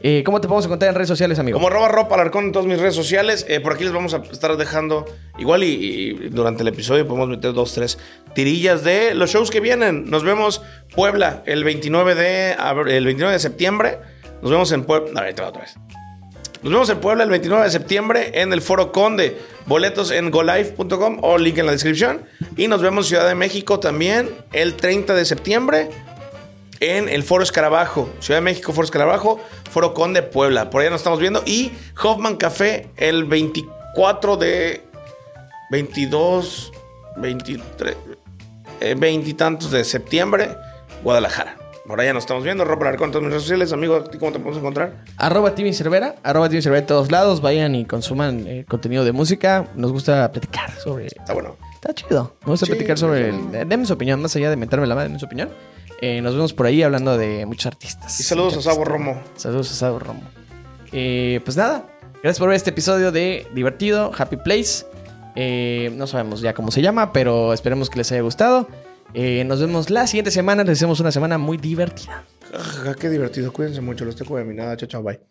Eh, ¿Cómo te podemos encontrar en redes sociales, amigo? Como arroba ropa alarcón en todas mis redes sociales. Eh, por aquí les vamos a estar dejando. Igual y, y durante el episodio podemos meter dos, tres tirillas de los shows que vienen. Nos vemos Puebla el 29 de, el 29 de septiembre. Nos vemos en Puebla. A ver, te va otra vez. Nos vemos en Puebla el 29 de septiembre en el Foro Conde. Boletos en golife.com o link en la descripción. Y nos vemos en Ciudad de México también el 30 de septiembre en el Foro Escarabajo. Ciudad de México, Foro Escarabajo, Foro Conde, Puebla. Por allá nos estamos viendo. Y Hoffman Café el 24 de 22, 23, eh, veintitantos de septiembre, Guadalajara. Por allá nos estamos viendo. Ropa Alarcón en todas mis redes sociales. Amigo, ¿a ti ¿cómo te podemos encontrar? Arroba Timmy Cervera. Arroba Timmy Cervera en todos lados. Vayan y consuman eh, contenido de música. Nos gusta platicar sobre... Está bueno. Está chido. Me gusta Sí, platicar sobre... el- Denme su opinión. Más allá de meterme la madre, denme su opinión. Eh, nos vemos por ahí hablando de muchos artistas. Y saludos a Sabo. Romo. Saludos a Sabo Romo. Eh, pues nada. Gracias por ver este episodio de Divertido, Happy Place. Eh, no sabemos ya cómo se llama, pero esperemos que les haya gustado. Eh, nos vemos la siguiente semana. Les deseamos una semana muy divertida. Ah, qué divertido. Cuídense mucho. Los tengo de mi nada. Chao, chao. Bye.